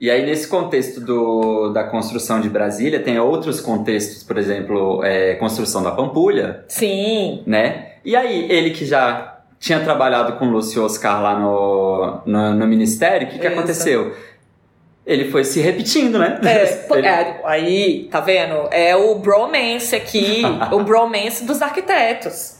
E aí, nesse contexto do, da construção de Brasília, tem outros contextos, por exemplo, é, construção da Pampulha, Sim. né? E aí, ele que já tinha trabalhado com o Lúcio Oscar lá no, no, no Ministério, o que, que Isso. aconteceu? Ele foi se repetindo, né? É, Ele- é, aí, tá vendo? É o bromance aqui, o bromance dos arquitetos.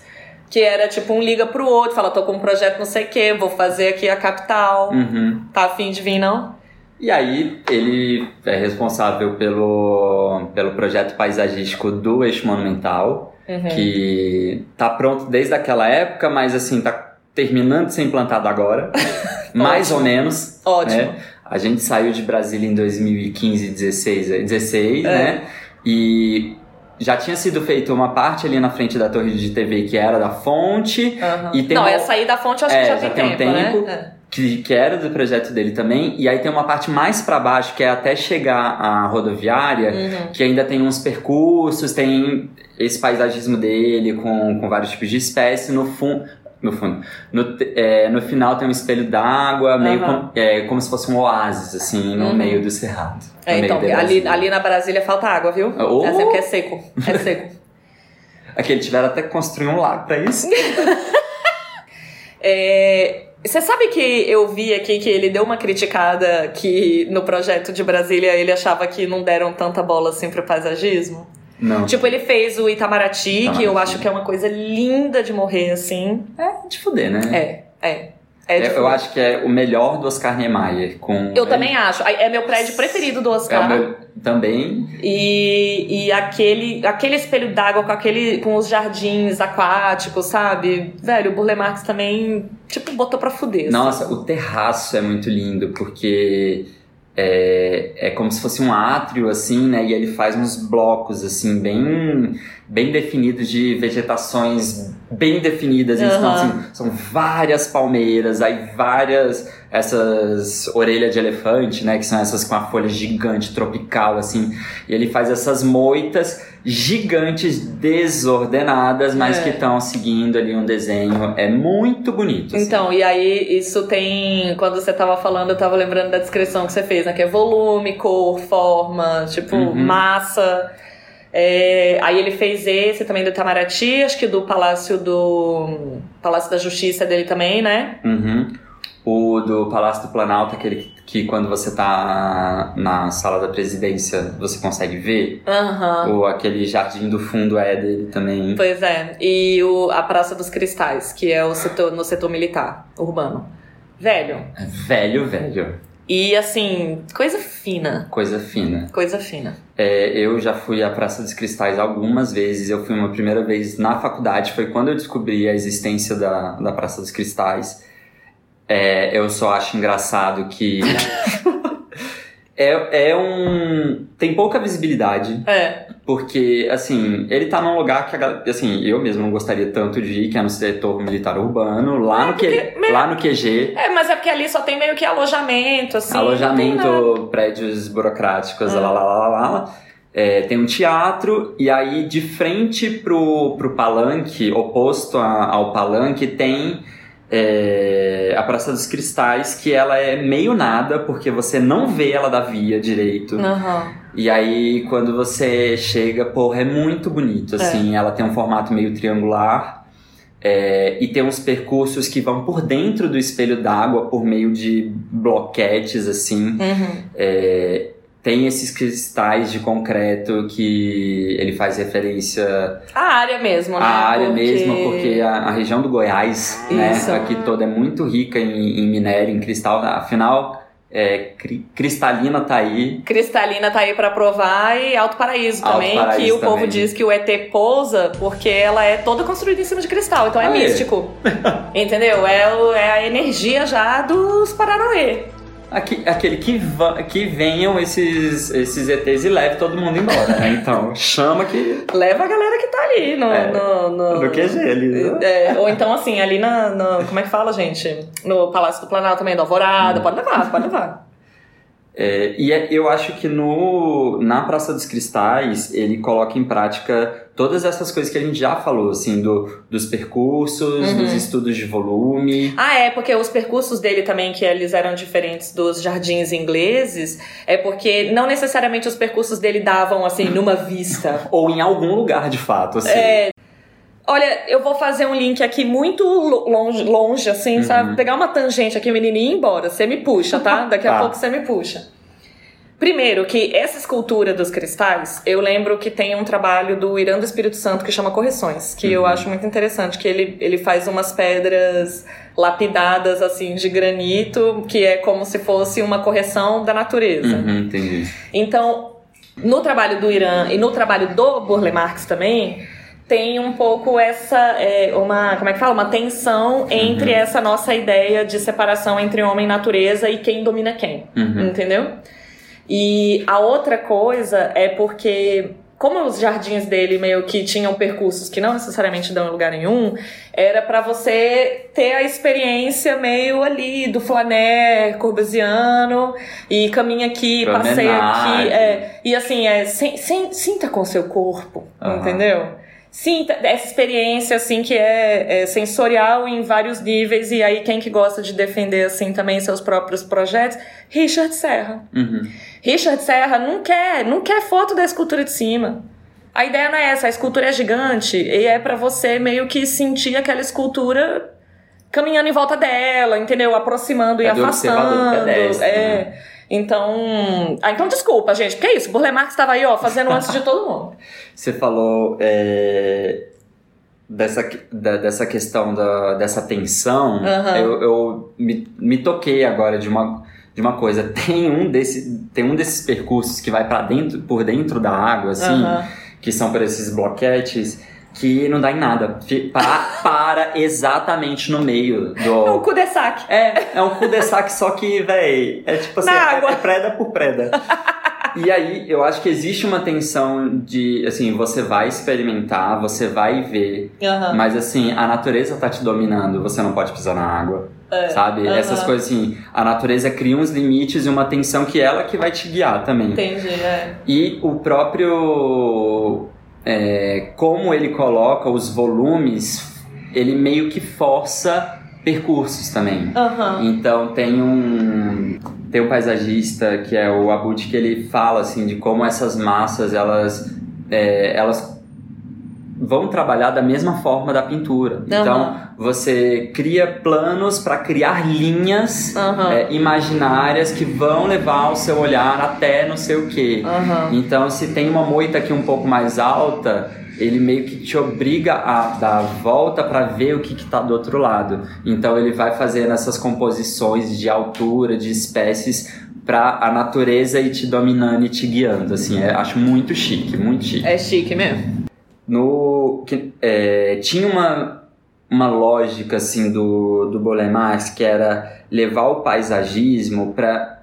Que era tipo um liga pro outro, fala, tô com um projeto não sei o que, vou fazer aqui a capital. Uhum. Tá afim de vir, não? E aí ele é responsável pelo, pelo projeto paisagístico do Eixo Monumental, Uhum. que tá pronto desde aquela época, mas assim, tá terminando de ser implantado agora. mais ou menos. Ótimo. né? A gente saiu de Brasília em 2015, 16, eh, 16 É. né? E já tinha sido feita uma parte ali na frente da torre de TV que era da fonte, Aham. E tem não, uma- essa aí da fonte acho É, que já, já tem, tem um tempo, tempo. né? que, que era do projeto dele também, e aí tem uma parte mais pra baixo que é até chegar à rodoviária, Uhum. que ainda tem uns percursos, tem esse paisagismo dele com, com vários tipos de espécies, no fundo. No fundo. No, é, no final tem um espelho d'água, meio Aham. com- é, como se fosse um oásis, assim, no Uhum. meio do cerrado. É, então, ali, ali na Brasília falta água, viu? Oh! É assim, porque é seco. É seco. Aqui eles tiveram até que construir um lago pra isso. É, Você sabe que eu vi aqui que ele deu uma criticada que no projeto de Brasília ele achava que não deram tanta bola assim pro paisagismo? Não. Tipo, ele fez o Itamaraty, que eu Itamaraty. acho que é uma coisa linda de morrer, assim. É de fuder, né? É, é. É de eu, eu acho que é o melhor do Oscar Niemeyer. Com Eu também acho. É meu prédio preferido do É Oscar. o meu, também. E, e aquele, aquele espelho d'água com aquele com os jardins aquáticos, sabe? Velho, o Burle Marx também, tipo, botou pra fuder. assim. Nossa, o terraço é muito lindo, porque é, é como se fosse um átrio, assim, né? E ele faz uns blocos, assim, bem, bem definidos de vegetações bem definidas. Então, Aham. assim, são várias palmeiras, aí várias... Essas orelhas de elefante, né? Que são essas com a folha gigante, tropical, assim. E ele faz essas moitas gigantes, desordenadas, mas É. que estão seguindo ali um desenho. É muito bonito. assim. Então, e aí isso tem. Quando você tava falando, eu tava lembrando da descrição que você fez, né? Que é volume, cor, forma, tipo, Uhum. massa. É, aí ele fez esse também do Itamaraty, acho que do Palácio do. Palácio da Justiça dele também, né? Uhum. O do Palácio do Planalto, aquele que, que quando você tá na sala da presidência você consegue ver. Aham. Ou aquele jardim do fundo é dele também. Pois é. E o, a Praça dos Cristais, que é o setor, no setor militar, urbano. Velho. Velho, velho. E assim, coisa fina. Coisa fina. Coisa fina. É, eu já fui à Praça dos Cristais algumas vezes. Eu fui uma primeira vez na faculdade, foi quando eu descobri a existência da, da Praça dos Cristais. É, eu só acho engraçado que. é, é um. Tem pouca visibilidade. É. Porque, assim, ele tá num lugar que, assim, eu mesmo não gostaria tanto de ir, que é no setor militar urbano, lá, no, Q, porque- lá no QG, É, mas é porque ali só tem meio que alojamento, assim. alojamento, prédios burocráticos, Ah. lá, lá, lá, lá, lá. É, tem um teatro, e aí de frente pro, pro palanque, oposto a- ao palanque, tem é, a Praça dos Cristais, que ela é meio nada, porque você não vê ela da via direito. Aham. E aí, quando você chega, porra, é muito bonito, assim. Ela tem um formato meio triangular. é, e tem uns percursos que vão por dentro do espelho d'água, por meio de bloquetes, assim. Uhum. É, tem esses cristais de concreto que ele faz referência A área mesmo, né? à área Porque- mesmo, porque a, a região do Goiás, né, Isso. aqui toda é muito rica em, em minério, em cristal. Afinal, é, cri- cristalina tá aí. Cristalina tá aí pra provar e Alto Paraíso Alto também, Paraíso que o povo diz que o ET pousa porque ela é toda construída em cima de cristal, então é Aí. místico. Entendeu? É, é a energia já dos Paranauê. Aqui- aquele que, que venham esses, esses ETs e leve todo mundo embora, né? Então, chama que. Leva a galera que tá ali no. É, no, no- Do QG ali. né? É, ou então, assim, ali na, na- Como é que fala, gente? No Palácio do Planalto também, do Hum. Alvorada. Pode levar, pode levar. É, e é- eu acho que no, na Praça dos Cristais ele coloca em prática todas essas coisas que a gente já falou, assim, do, dos percursos, Uhum. dos estudos de volume. Ah, é, porque os percursos dele também, que eles eram diferentes dos jardins ingleses, é porque não necessariamente os percursos dele davam, assim, numa vista. Ou em algum lugar, de fato, assim. É, Olha, eu vou fazer um link aqui muito lo- longe, longe assim, Uhum. sabe? Pegar uma tangente aqui, menino, e ir embora. Você me puxa, tá? Daqui a Tá. pouco você me puxa. Primeiro, que essa escultura dos cristais, eu lembro que tem um trabalho do Irã do Espírito Santo que chama Correções, que uhum. eu acho muito interessante, que ele, ele faz umas pedras lapidadas, assim, de granito, que é como se fosse uma correção da natureza. Uhum, entendi. Então, no trabalho do Irã e no trabalho do Burle Marx também, tem um pouco essa é, uma como é que fala uma tensão entre uhum. essa nossa ideia de separação entre homem e natureza e quem domina quem uhum. entendeu e a outra coisa é porque como os jardins dele meio que tinham percursos que não necessariamente dão lugar nenhum, era para você ter a experiência meio ali do flané corbusiano e caminha aqui, passeia aqui, é, e assim, é, sem, sem, sinta com o seu corpo, uhum. entendeu? Sim, essa experiência, assim, que é, é, sensorial em vários níveis, e aí quem que gosta de defender, assim, também seus próprios projetos? Richard Serra. Uhum. Richard Serra não quer, não quer foto da escultura de cima. A ideia não é essa, a escultura é gigante, e é para você meio que sentir aquela escultura caminhando em volta dela, entendeu? Aproximando é e afastando. Pedestre, é. Né? Então. Ah, então desculpa, gente, porque é isso. Burle Marx estava aí, ó, fazendo antes de todo mundo. Você falou é, dessa, da, dessa questão da, dessa tensão. Uhum. Eu, eu me, me toquei agora de uma, de uma coisa. Tem um, desse, tem um desses percursos que vai para dentro, por dentro da água, assim, uhum. que são por esses bloquetes que não dá em nada. Para, para exatamente no meio do. É um cul-de-sac. É, é um cul-de-sac, só que, véi, é tipo assim, é, é, preda por preda. E aí, eu acho que existe uma tensão de, assim, você vai experimentar, você vai ver, uhum. mas assim, a natureza tá te dominando, você não pode pisar na água. É. Sabe? Uhum. Essas coisas assim, a natureza cria uns limites e uma tensão que ela que vai te guiar também. Entendi, é. E o próprio é, como ele coloca os volumes, ele meio que força percursos também. Uhum. Então tem um tem um paisagista que é o Abut que ele fala assim de como essas massas elas é, elas vão trabalhar da mesma forma da pintura. Uhum. Então, você cria planos para criar linhas uhum. é, imaginárias que vão levar o seu olhar até não sei o quê. Uhum. Então, se tem uma moita aqui um pouco mais alta, ele meio que te obriga a dar a volta para ver o que está do outro lado. Então, ele vai fazendo essas composições de altura, de espécies para a natureza ir te dominando e te guiando. Assim, é, acho muito chique, muito chique. É chique mesmo no que é, tinha uma uma lógica assim do do Bolemars que era levar o paisagismo para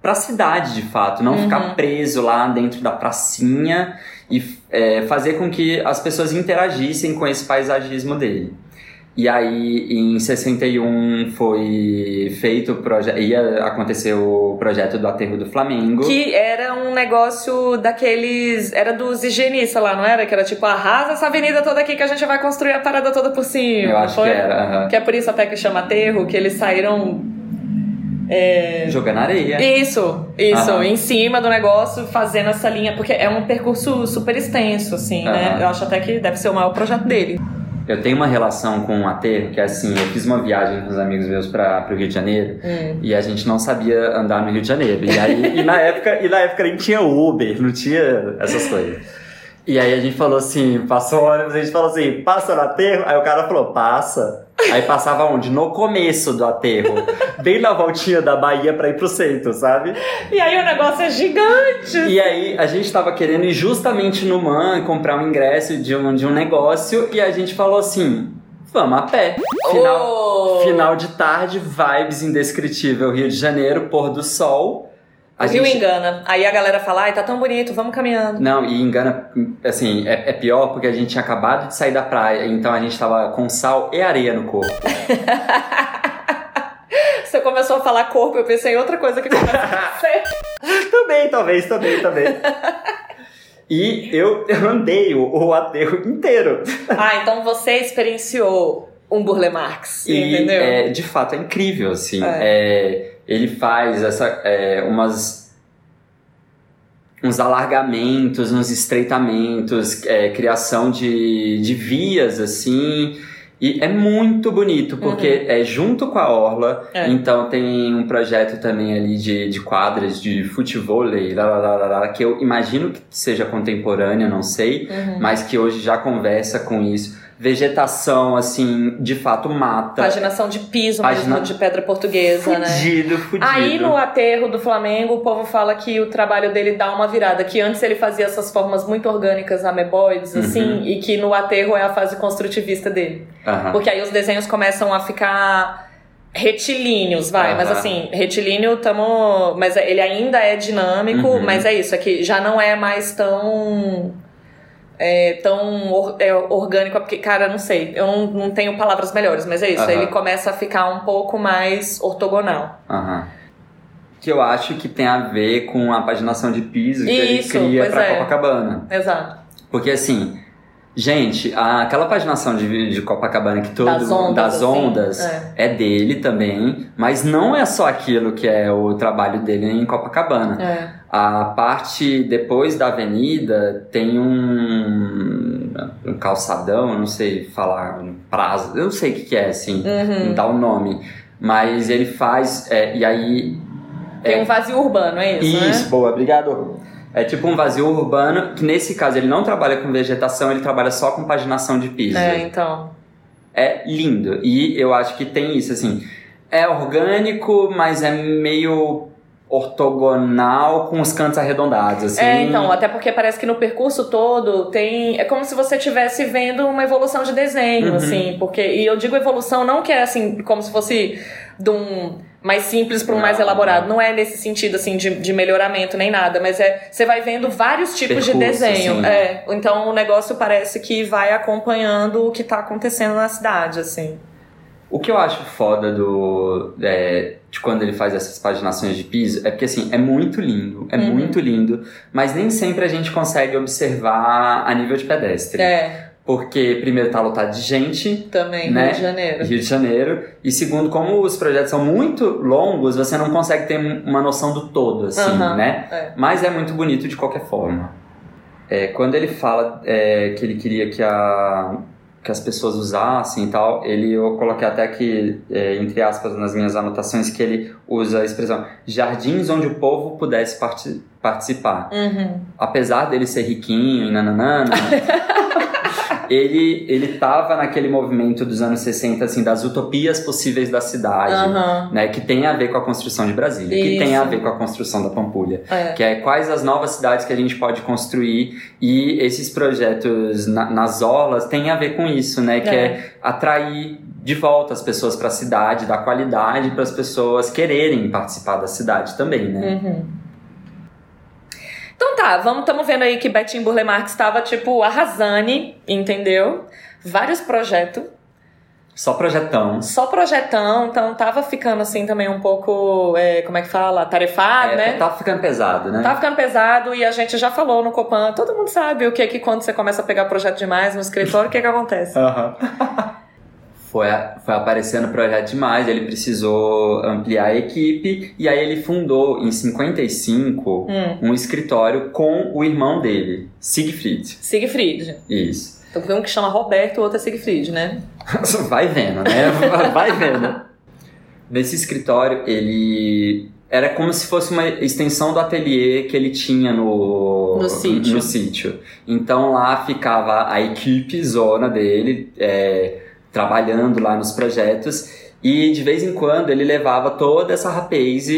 para a cidade de fato, não uhum. ficar preso lá dentro da pracinha e é, fazer com que as pessoas interagissem com esse paisagismo dele. E aí, em 61, foi feito o projeto. ia acontecer o projeto do aterro do Flamengo. Que era um negócio daqueles. Era dos higienistas lá, não era? Que era tipo, arrasa essa avenida toda aqui que a gente vai construir a parada toda por cima. Eu acho foi? que era. Uhum. Que é por isso até que chama aterro, que eles saíram. É... Jogando areia. Isso, isso, em cima do negócio, fazendo essa linha, porque é um percurso super extenso, assim, né? Eu acho até que deve ser o maior projeto dele. Eu tenho uma relação com um aterro que é assim, eu fiz uma viagem com os amigos meus para o Rio de Janeiro hum. e a gente não sabia andar no Rio de Janeiro. E aí e na época, e na época nem tinha Uber, não tinha essas coisas. E aí a gente falou assim, passou ônibus, a gente falou assim, passa no aterro? Aí o cara falou, passa. Aí passava onde? No começo do aterro. bem na voltinha da Bahia pra ir pro centro, sabe? E aí o negócio é gigante. E aí a gente tava querendo ir justamente no MAN comprar um ingresso de um, de um negócio e a gente falou assim. Vamos a pé. Final, oh. final de tarde, vibes indescritível, Rio de Janeiro, pôr do sol. A o gente... Rio engana. Aí a galera fala, ai, tá tão bonito, vamos caminhando. Não, e engana, assim, é, é, pior porque a gente tinha acabado de sair da praia, então a gente tava com sal e areia no corpo. Você começou a falar corpo, eu pensei em outra coisa que Também, talvez, também, também. E eu, eu andei o, o aterro inteiro. Ah, então você experienciou um Burle Marx, e, entendeu? É, de fato, é incrível, assim. É. é ele faz essa, é, umas uns alargamentos, uns estreitamentos, é, criação de, de vias assim E é muito bonito, porque uhum. é junto com a Orla, é. então tem um projeto também ali de, de quadras de futebol, que eu imagino que seja contemporânea, não sei, uhum. mas que hoje já conversa com isso vegetação, assim, de fato mata. Paginação de piso Pagina... mesmo, de pedra portuguesa, fudido, né? Fudido, fudido. Aí no aterro do Flamengo, o povo fala que o trabalho dele dá uma virada, que antes ele fazia essas formas muito orgânicas, ameboides, uhum. assim, e que no aterro é a fase construtivista dele. Uhum. Porque aí os desenhos começam a ficar retilíneos, vai, uhum. mas assim, retilíneo tamo, mas ele ainda é dinâmico, uhum. mas é isso, é que já não é mais tão é, tão or, é, orgânico, porque, cara, não sei, eu não, não tenho palavras melhores, mas é isso, uhum. ele começa a ficar um pouco mais ortogonal. Uhum. Que eu acho que tem a ver com a paginação de piso que isso, ele cria pra é. Copacabana. Exato. Porque assim, Gente, aquela paginação de, de Copacabana que todo das ondas, das assim, ondas é. é. dele também, mas não é só aquilo que é o trabalho dele em Copacabana. É. A parte depois da avenida tem um, um calçadão, não sei falar, um prazo, eu não sei o que, que é assim, uhum. não dá o um nome, mas ele faz, é, e aí. Tem é, um vazio urbano, é isso? Isso, né? boa, obrigado. É tipo um vazio urbano, que nesse caso ele não trabalha com vegetação, ele trabalha só com paginação de piso. É, então. É lindo. E eu acho que tem isso, assim. É orgânico, mas é meio ortogonal com os cantos arredondados, assim. É, então, até porque parece que no percurso todo tem... É como se você estivesse vendo uma evolução de desenho, uhum. assim, porque... E eu digo evolução não que é, assim, como se fosse de um mais simples para um mais elaborado. Não é nesse sentido, assim, de, de melhoramento nem nada, mas é... Você vai vendo vários tipos percurso, de desenho. Sim. É, então o negócio parece que vai acompanhando o que tá acontecendo na cidade, assim. O que eu acho foda do, é, de quando ele faz essas paginações de piso é porque, assim, é muito lindo, é uhum. muito lindo, mas nem sempre a gente consegue observar a nível de pedestre. É. Porque, primeiro, tá lotado de gente. Também, né? Rio de Janeiro. Rio de Janeiro. E segundo, como os projetos são muito longos, você não consegue ter uma noção do todo, assim, uhum. né? É. Mas é muito bonito de qualquer forma. É, quando ele fala é, que ele queria que a que as pessoas usassem e tal, ele eu coloquei até aqui, é, entre aspas, nas minhas anotações, que ele usa a expressão jardins onde o povo pudesse part participar. Uhum. Apesar dele ser riquinho e nananana, ele, ele tava naquele movimento dos anos 60, assim, das utopias possíveis da cidade, uhum. né? Que tem a ver com a construção de Brasília, Isso. que tem a ver com a construção da Pampulha. É. Que é quais as novas cidades que a gente pode construir e esses projetos na, nas orlas têm a ver com isso, né? Que é, é atrair de volta as pessoas para a cidade, dar qualidade para as pessoas quererem participar da cidade também, né? Uhum. Então tá, vamos, estamos vendo aí que Betinho Burle Marx estava tipo arrasane, entendeu? Vários projetos. Só projetão. Só projetão, então tava ficando assim também um pouco, é, como é que fala? Tarefado, é, né? Tava ficando pesado, né? Tava ficando pesado e a gente já falou no Copan, todo mundo sabe o que é que quando você começa a pegar projeto demais no escritório, o que é que acontece? Aham. Uhum. foi, foi aparecendo projeto demais, ele precisou ampliar a equipe e aí ele fundou em 55 hum. um escritório com o irmão dele, Siegfried. Siegfried. Isso. Então tem um que chama Roberto, o outro é Siegfried, né? Vai vendo, né? Vai vendo. Nesse escritório, ele era como se fosse uma extensão do ateliê que ele tinha no, no, sítio. no sítio. Então lá ficava a equipe zona dele, é, trabalhando lá nos projetos e de vez em quando ele levava toda essa rapaz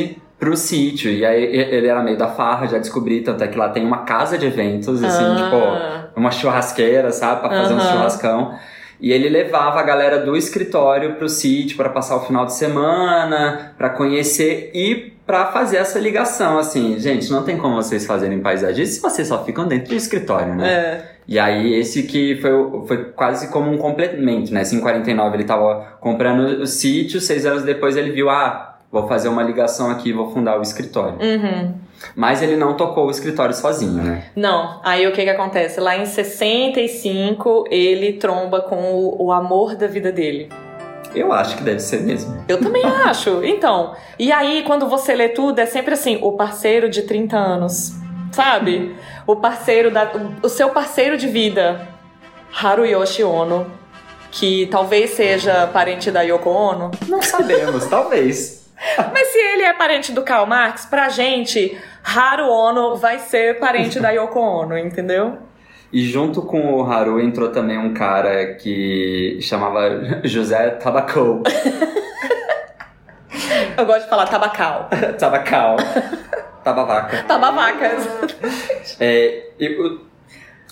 pro sítio. E aí ele era meio da farra, já descobri, tanto é que lá tem uma casa de eventos, assim, ah. tipo, uma churrasqueira, sabe, para fazer uhum. um churrascão. E ele levava a galera do escritório pro sítio para passar o final de semana, para conhecer e para fazer essa ligação, assim, gente, não tem como vocês fazerem paisagem se vocês só ficam dentro do escritório, né? É. E aí esse que foi, foi quase como um complemento, né? Assim, em 49 ele tava comprando o sítio, seis anos depois ele viu, ah, vou fazer uma ligação aqui, vou fundar o escritório. Uhum. Mas ele não tocou o escritório sozinho, né? Não. Aí o que que acontece? Lá em 65 ele tromba com o, o amor da vida dele. Eu acho que deve ser mesmo. Eu também acho. Então, e aí quando você lê tudo, é sempre assim, o parceiro de 30 anos, sabe? O parceiro da o seu parceiro de vida, Haruyoshi Ono. que talvez seja parente da Yoko Ono? Não sabemos, talvez. Mas se ele é parente do Karl Marx, pra gente, Haru Ono vai ser parente da Yoko Ono, entendeu? E junto com o Haru entrou também um cara que chamava José Tabacou. Eu gosto de falar tabacal. Tabacal. Tabavaca. Tabavaca. É, e,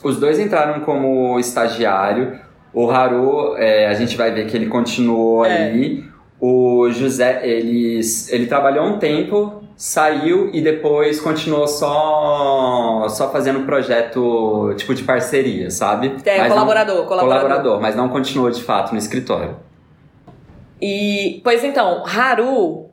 os dois entraram como estagiário. O Haru, é, a gente vai ver que ele continuou É. ali. O José, ele, ele trabalhou um tempo, saiu e depois continuou só, só fazendo projeto tipo de parceria, sabe? É, Mas não- colaborador, colaborador. colaborador, mas não continuou de fato no escritório. E, pois então, Haru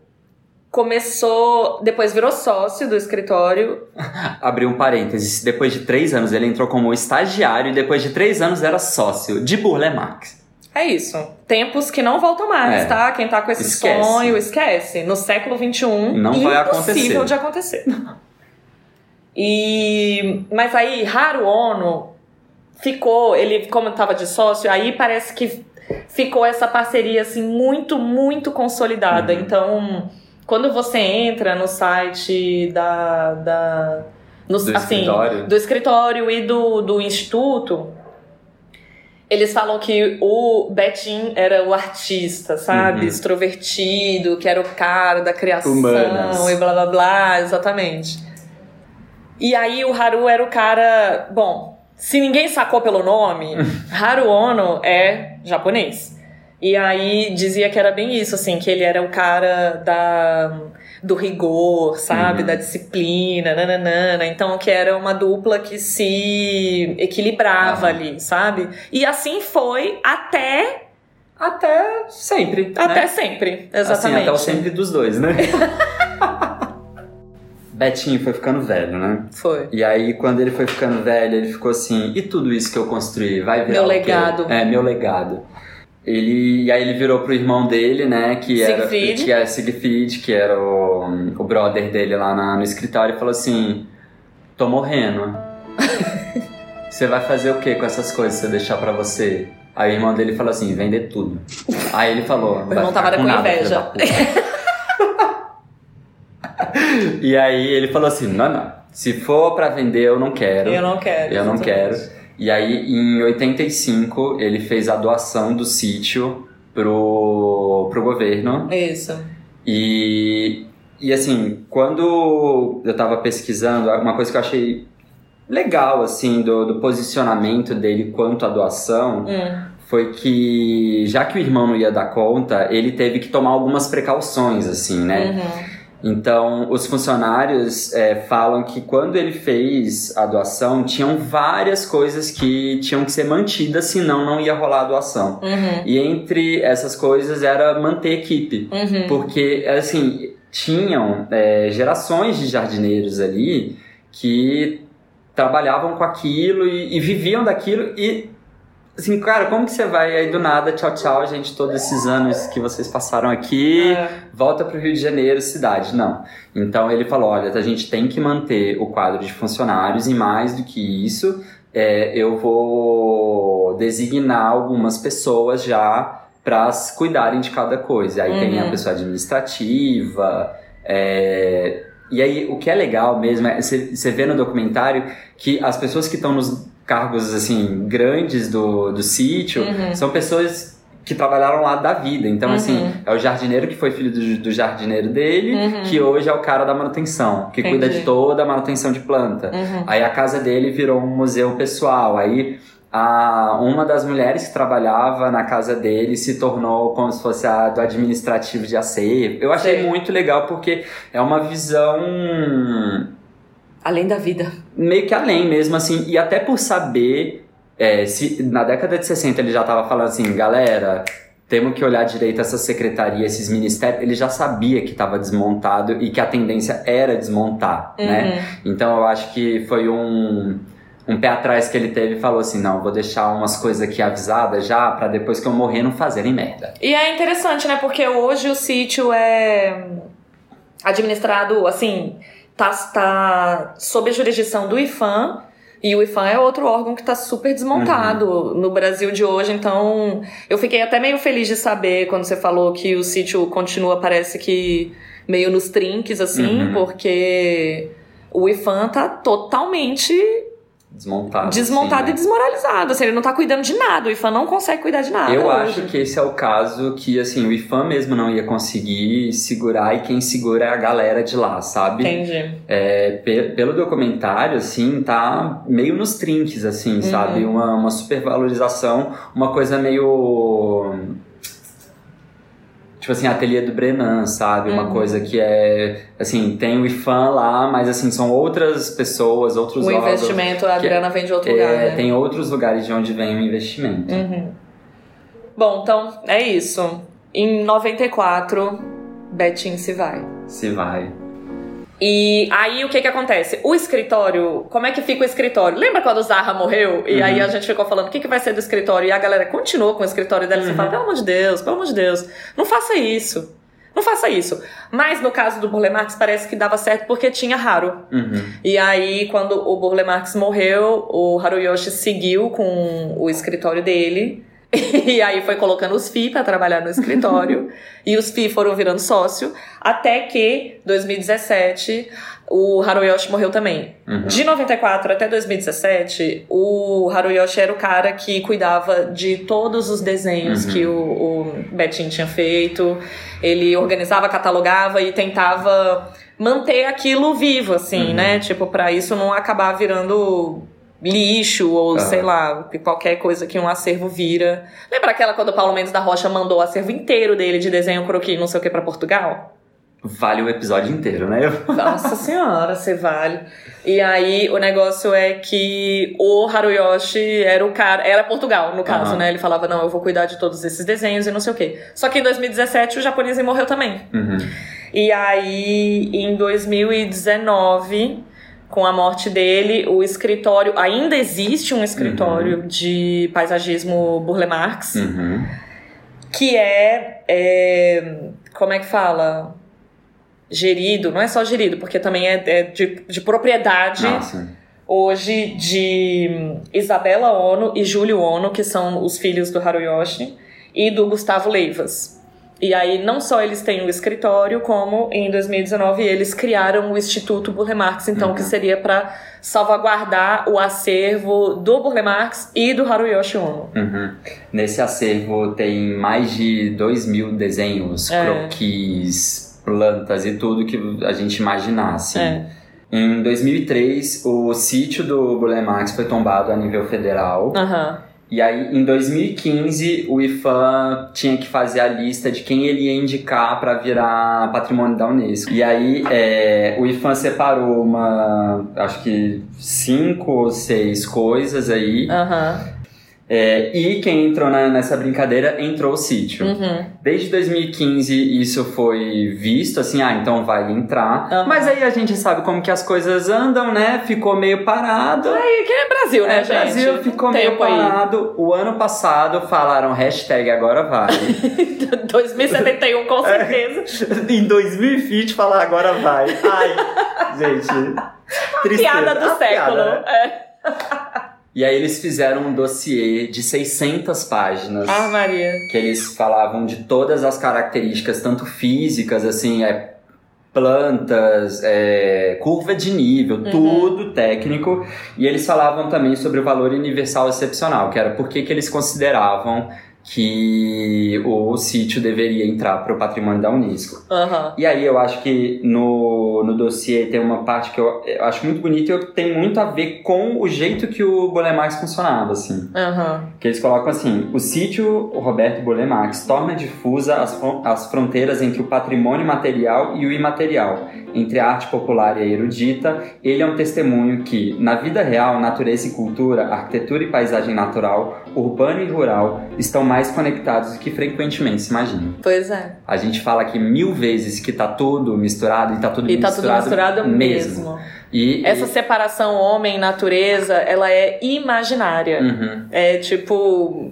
começou, depois virou sócio do escritório. Abriu um parênteses. Depois de três anos ele entrou como estagiário e depois de três anos era sócio de Burle Marx. É isso. Tempos que não voltam mais, É. tá? Quem tá com esse Esquece. sonho, esquece. No século XXI, Não vai impossível acontecer. de acontecer. E, mas aí, Haru Ono ficou, ele como tava de sócio, aí parece que ficou essa parceria assim muito, muito consolidada. Uhum. Então, quando você entra no site da, da no, Do assim, escritório. do escritório e do, do instituto, eles falam que o Betim era o artista, sabe? Uhum. Extrovertido, que era o cara da criação Humanas. e blá blá blá, exatamente. E aí o Haru era o cara. Bom, se ninguém sacou pelo nome, Haru Ono é japonês. E aí dizia que era bem isso, assim, que ele era o cara da, do rigor, sabe? Uhum. Da disciplina, nananana. Então que era uma dupla que se equilibrava Aham. ali, sabe? E assim foi até, Até sempre. até né? sempre. Assim, Exatamente. até o sempre dos dois, né? Betinho foi ficando velho, né? Foi. E aí, quando ele foi ficando velho, ele ficou assim: e tudo isso que eu construí vai virar Meu legado. É, meu legado. Ele, e aí ele virou pro irmão dele, né? Que era, Siegfried. que era Siegfried, que era o, o brother dele lá na- no escritório, e falou assim: tô morrendo. Você vai fazer o que com essas coisas se eu deixar pra você? Aí o irmão dele falou assim: vender tudo. Aí ele falou: O irmão tava com inveja. e aí ele falou assim: não, não. Se for pra vender, eu não quero. Eu não quero. Eu não exatamente. quero. E aí, em 85, ele fez a doação do sítio pro, pro governo. Isso. E, e assim, quando eu tava pesquisando, uma coisa que eu achei legal, assim, do, do posicionamento dele quanto à doação, Hum. foi que, já que o irmão não ia dar conta, ele teve que tomar algumas precauções, assim, né? Uhum. Então, os funcionários é, falam que quando ele fez a doação, tinham várias coisas que tinham que ser mantidas, senão não ia rolar a doação. Uhum. E entre essas coisas era manter equipe. Uhum. Porque, assim, tinham é, gerações de jardineiros ali que trabalhavam com aquilo e, e viviam daquilo e assim, cara, como que você vai aí do nada, tchau, tchau, gente, todos esses anos que vocês passaram aqui, É. volta pro Rio de Janeiro, cidade. Não. Então ele falou: olha, a gente tem que manter o quadro de funcionários e mais do que isso, é, eu vou designar algumas pessoas já para cuidarem de cada coisa. Aí tem a Uhum. pessoa administrativa. é, e aí, o que é legal mesmo é você você vê no documentário que as pessoas que estão nos cargos assim grandes do, do sítio Uhum. são pessoas que trabalharam lá da vida. Então, Uhum. assim, é o jardineiro que foi filho do, do jardineiro dele, Uhum. que hoje é o cara da manutenção, que cuida Entendi. de toda a manutenção de planta. Uhum. Aí a casa dele virou um museu pessoal. Aí a, uma das mulheres que trabalhava na casa dele se tornou como se fosse a do administrativo de acervo. Eu achei Sei. muito legal porque é uma visão Além da vida. meio que além mesmo, assim, e até por saber é, se na década de 60 ele já tava falando assim, galera, temos que olhar direito essa secretaria, esses ministérios, ele já sabia que estava desmontado e que a tendência era desmontar, né? Uhum. Então eu acho que foi um, um pé atrás que ele teve e falou assim, não, vou deixar umas coisas aqui avisadas já pra depois que eu morrer não fazerem merda. E é interessante, né? Porque hoje o sítio é administrado, assim, tá, tá sob a jurisdição do IFAM. E o IFAM é outro órgão que está super desmontado uhum. no Brasil de hoje, então eu fiquei até meio feliz de saber quando você falou que o sítio continua, parece que meio nos trinques, assim, uhum. porque o IFAM tá totalmente Desmontado. Desmontado assim, e desmoralizado. Assim, ele não tá cuidando de nada. O IFAM não consegue cuidar de nada. Eu hoje. acho que esse é o caso que, assim, o IFAM mesmo não ia conseguir segurar e quem segura é a galera de lá, sabe? Entendi. É, pelo documentário, assim, tá meio nos trinques, assim, uhum. sabe? Uma, uma supervalorização, uma coisa meio tipo assim, ateliê do Brenan, sabe? Uma uhum. coisa que é, assim, tem o IFAM lá, mas assim, são outras pessoas, outros O investimento, a grana vem de outro é, lugar, né? Tem outros lugares de onde vem o investimento. Uhum. Bom, então, é isso. Em 94, Betinho se vai. Se vai. E aí o que que acontece? O escritório, como é que fica o escritório? Lembra quando o Zaha morreu? E uhum. aí a gente ficou falando o que, que vai ser do escritório? E a galera continuou com o escritório dela. Uhum. Você fala, pelo amor de Deus, pelo amor de Deus, não faça isso. Não faça isso. Mas no caso do Burle Marx parece que dava certo porque tinha Haru. Uhum. E aí, quando o Burle Marx morreu, o Haruyoshi seguiu com o escritório dele. E aí foi colocando os FI para trabalhar no escritório. e os FI foram virando sócio. Até que, 2017, o Haruyoshi morreu também. Uhum. De 94 até 2017, o Haruyoshi era o cara que cuidava de todos os desenhos uhum. que o, o Betinho tinha feito. Ele organizava, catalogava e tentava manter aquilo vivo, assim, uhum. né? Tipo, para isso não acabar virando lixo ou sei lá, qualquer coisa que um acervo vira. Lembra aquela quando o Paulo Mendes da Rocha mandou o acervo inteiro dele de desenho croquis, não sei o que, para Portugal? Vale o episódio inteiro, né? Nossa senhora, você vale. E aí o negócio é que o Haruyoshi era o cara, era Portugal, no caso, uhum. né? Ele falava: "Não, eu vou cuidar de todos esses desenhos e não sei o quê". Só que em 2017 o japonês morreu também. Uhum. E aí em 2019 com a morte dele, o escritório. Ainda existe um escritório uhum. de paisagismo Burle Marx, uhum. que é, é, Como é que fala? Gerido, não é só gerido, porque também é, é de, de propriedade. Nossa. Hoje de Isabela Ono e Júlio Ono, que são os filhos do Haruyoshi, e do Gustavo Leivas. E aí, não só eles têm o escritório, como em 2019 eles criaram o Instituto Burle Marx, então, uhum. que seria para salvaguardar o acervo do Burle Marx e do Haruyoshi Ono. Uhum. Nesse acervo tem mais de 2 mil desenhos, é. croquis, plantas e tudo que a gente imaginasse. É. Em 2003, o sítio do Burle Marx foi tombado a nível federal. Uhum. E aí, em 2015, o IFAM tinha que fazer a lista de quem ele ia indicar para virar patrimônio da Unesco. E aí, é, o IFAM separou uma, acho que cinco ou seis coisas aí. Uhum. É, e quem entrou na, nessa brincadeira entrou o sítio. Uhum. Desde 2015 isso foi visto, assim, ah, então vai entrar. Uhum. Mas aí a gente sabe como que as coisas andam, né? Ficou meio parado. Aí, que é Brasil, né, é, gente? Brasil ficou Tempo meio parado. Aí. O ano passado falaram hashtag agora vai. 2071 com é. certeza. É, em 2020 falar agora vai. Ai, gente. Piada do século. Piada, né? É. E aí eles fizeram um dossiê de 600 páginas. Ah, Maria. Que eles falavam de todas as características, tanto físicas, assim, é, plantas, é, curva de nível, uhum. tudo técnico. E eles falavam também sobre o valor universal excepcional, que era por que eles consideravam que o sítio deveria entrar para o patrimônio da Unesco. Uhum. E aí eu acho que no, no dossiê tem uma parte que eu, eu acho muito bonita e tem muito a ver com o jeito que o Bolemax funcionava, assim. Uhum. Que eles colocam assim, o sítio Roberto Bolemax torna difusa as, as fronteiras entre o patrimônio material e o imaterial, entre a arte popular e a erudita. Ele é um testemunho que, na vida real, natureza e cultura, arquitetura e paisagem natural, urbano e rural, estão mais conectados do que frequentemente se imagina. Pois é. A gente fala aqui mil vezes que tá tudo misturado e tá tudo e misturado. E tá tudo misturado mesmo. mesmo. E, Essa e... separação homem-natureza, ela é imaginária. Uhum. É tipo.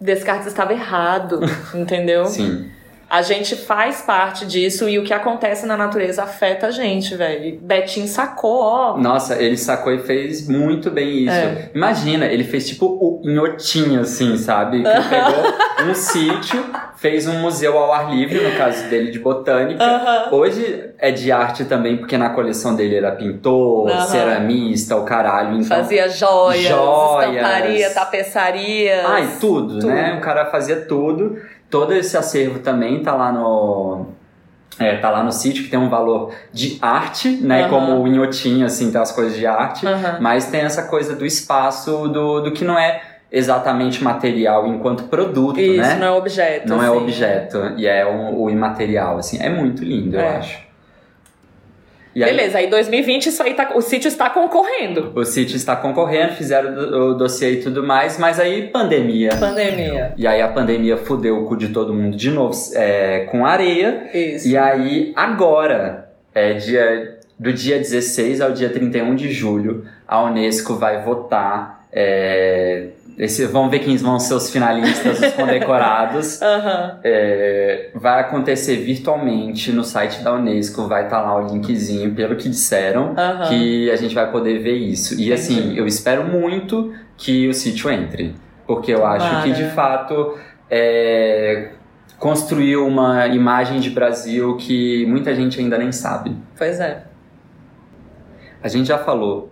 Descartes estava errado, entendeu? Sim. A gente faz parte disso e o que acontece na natureza afeta a gente, velho. Betinho sacou, ó. Nossa, ele sacou e fez muito bem isso. É. Imagina, ele fez tipo o inhotinho, assim, sabe? Que pegou um sítio, fez um museu ao ar livre, no caso dele de botânica. Hoje é de arte também, porque na coleção dele era pintor, ceramista, o caralho. Então, fazia joias, joias, estamparia, tapeçaria. Ai, tudo, tudo, né? O cara fazia tudo todo esse acervo também tá lá no é, tá lá no sítio que tem um valor de arte, né? Uhum. Como o Inhotinho, assim, tem as coisas de arte, uhum. mas tem essa coisa do espaço do, do que não é exatamente material enquanto produto, Isso, né? Isso, não é objeto. Não é assim. é objeto, e é o, o imaterial, assim. É muito lindo, é. eu acho. E Beleza, aí 2020 isso aí tá, o sítio está concorrendo. O sítio está concorrendo, fizeram o dossiê e tudo mais, mas aí pandemia. Pandemia. E aí a pandemia fudeu o cu de todo mundo de novo é, com areia. Isso. E aí agora, é dia, do dia 16 ao dia 31 de julho, a Unesco vai votar. É, esse, vamos ver quem vão ser os finalistas, os condecorados. uhum. é, vai acontecer virtualmente no site da Unesco, vai estar tá lá o linkzinho, pelo que disseram, uhum. que a gente vai poder ver isso. E assim, eu espero muito que o sítio entre, porque eu acho que de fato é, construiu uma imagem de Brasil que muita gente ainda nem sabe. Pois é. A gente já falou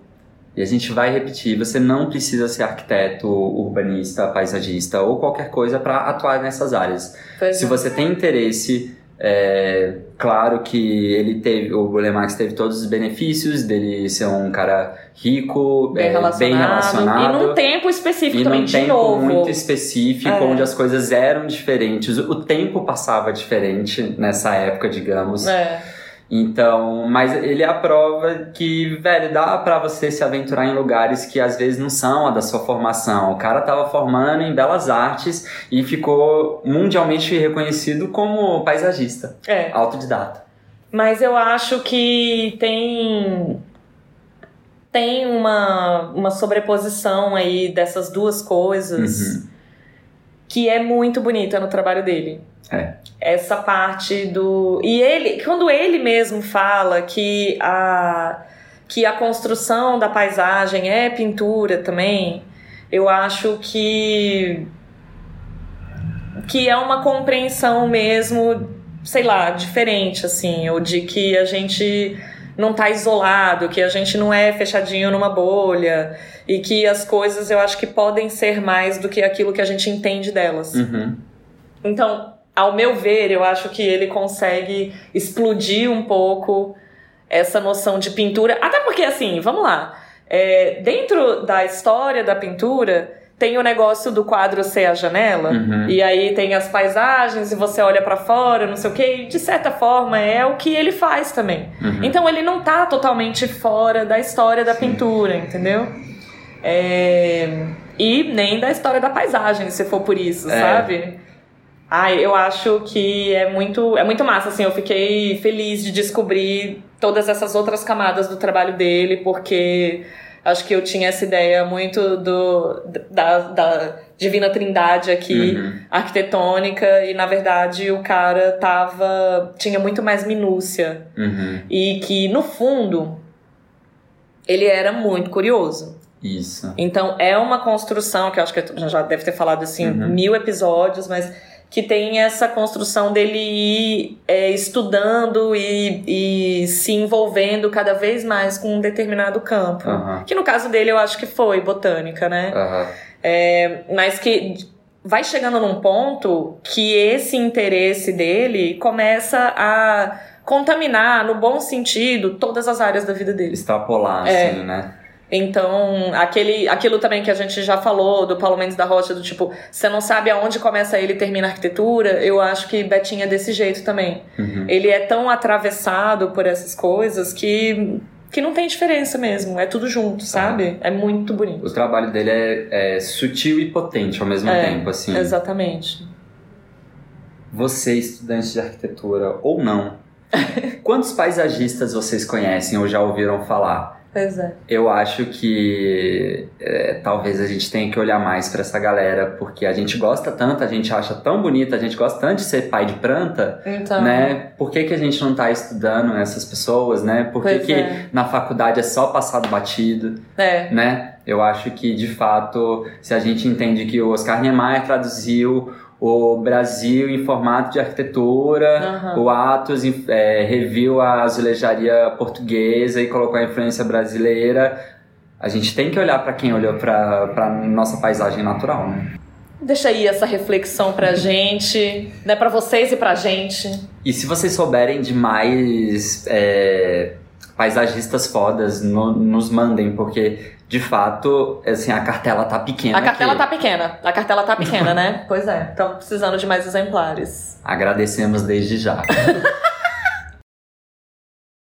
e a gente vai repetir: você não precisa ser arquiteto, urbanista, paisagista ou qualquer coisa para atuar nessas áreas. Pois Se é. você tem interesse, é, claro que ele teve, o Bulemax teve todos os benefícios dele ser um cara rico, bem, é, relacionado, bem relacionado. E num tempo específico e também, num de tempo novo. muito específico, É. onde as coisas eram diferentes. O tempo passava diferente nessa época, digamos. É. Então, mas ele é a prova que, velho, dá pra você se aventurar em lugares que às vezes não são a da sua formação. O cara tava formando em belas artes e ficou mundialmente reconhecido como paisagista, É. autodidata. Mas eu acho que tem tem uma, uma sobreposição aí dessas duas coisas Uhum. Que é muito bonita no trabalho dele. É. Essa parte do. E ele, quando ele mesmo fala que a, que a construção da paisagem é pintura também, eu acho que. que é uma compreensão mesmo, sei lá, diferente, assim, ou de que a gente não tá isolado, que a gente não é fechadinho numa bolha e que as coisas eu acho que podem ser mais do que aquilo que a gente entende delas. Uhum. Então, ao meu ver, eu acho que ele consegue explodir um pouco essa noção de pintura. Até porque, assim, vamos lá. É, dentro da história da pintura, tem o negócio do quadro ser a janela, Uhum. e aí tem as paisagens, e você olha pra fora, não sei o quê, e de certa forma é o que ele faz também. Uhum. Então ele não tá totalmente fora da história da pintura, entendeu? É, E nem da história da paisagem, se for por isso, É. sabe? Ai, eu acho que é muito, é muito massa, assim, eu fiquei feliz de descobrir todas essas outras camadas do trabalho dele, porque acho que eu tinha essa ideia muito do da, da divina trindade aqui, Uhum. arquitetônica, e na verdade o cara tava, tinha muito mais minúcia, Uhum. e que no fundo ele era muito curioso. Isso. Então é uma construção que eu acho que a gente já deve ter falado assim Uhum. mil episódios, mas que tem essa construção dele ir é, estudando e, e se envolvendo cada vez mais com um determinado campo. Que no caso dele eu acho que foi botânica, né? É, mas que vai chegando num ponto que esse interesse dele começa a contaminar, no bom sentido, todas as áreas da vida dele. Extrapolar, É. assim, né? Então, aquele, aquilo também que a gente já falou do Paulo Mendes da Rocha, do tipo, você não sabe aonde começa ele e termina a arquitetura, eu acho que Betinho é desse jeito também. Uhum. Ele é tão atravessado por essas coisas que, que não tem diferença mesmo, é tudo junto, sabe? É muito bonito. O trabalho dele é, é sutil e potente ao mesmo É, tempo, assim. Exatamente. Você, estudante de arquitetura ou não, quantos paisagistas vocês conhecem ou já ouviram falar? Pois é. Eu acho que é, talvez a gente tenha que olhar mais para essa galera, porque a gente gosta tanto, a gente acha tão bonita, a gente gosta tanto de ser pai de planta, Então. né? Por que, que a gente não tá estudando essas pessoas, né? Por que, que é. na faculdade é só passado batido, É. né? Eu acho que, de fato, se a gente entende que o Oscar Niemeyer traduziu o Brasil em formato de arquitetura, Aham. o Atos é, reviu a azulejaria portuguesa e colocou a influência brasileira. A gente tem que olhar para quem olhou para nossa paisagem natural, né? Deixa aí essa reflexão pra gente, né? Pra vocês e pra gente. E se vocês souberem de mais é, paisagistas fodas, no- nos mandem, porque de fato, assim, a cartela tá pequena. A cartela aqui. tá pequena. A cartela tá pequena, né? Pois é. Estamos precisando de mais exemplares. Agradecemos desde já.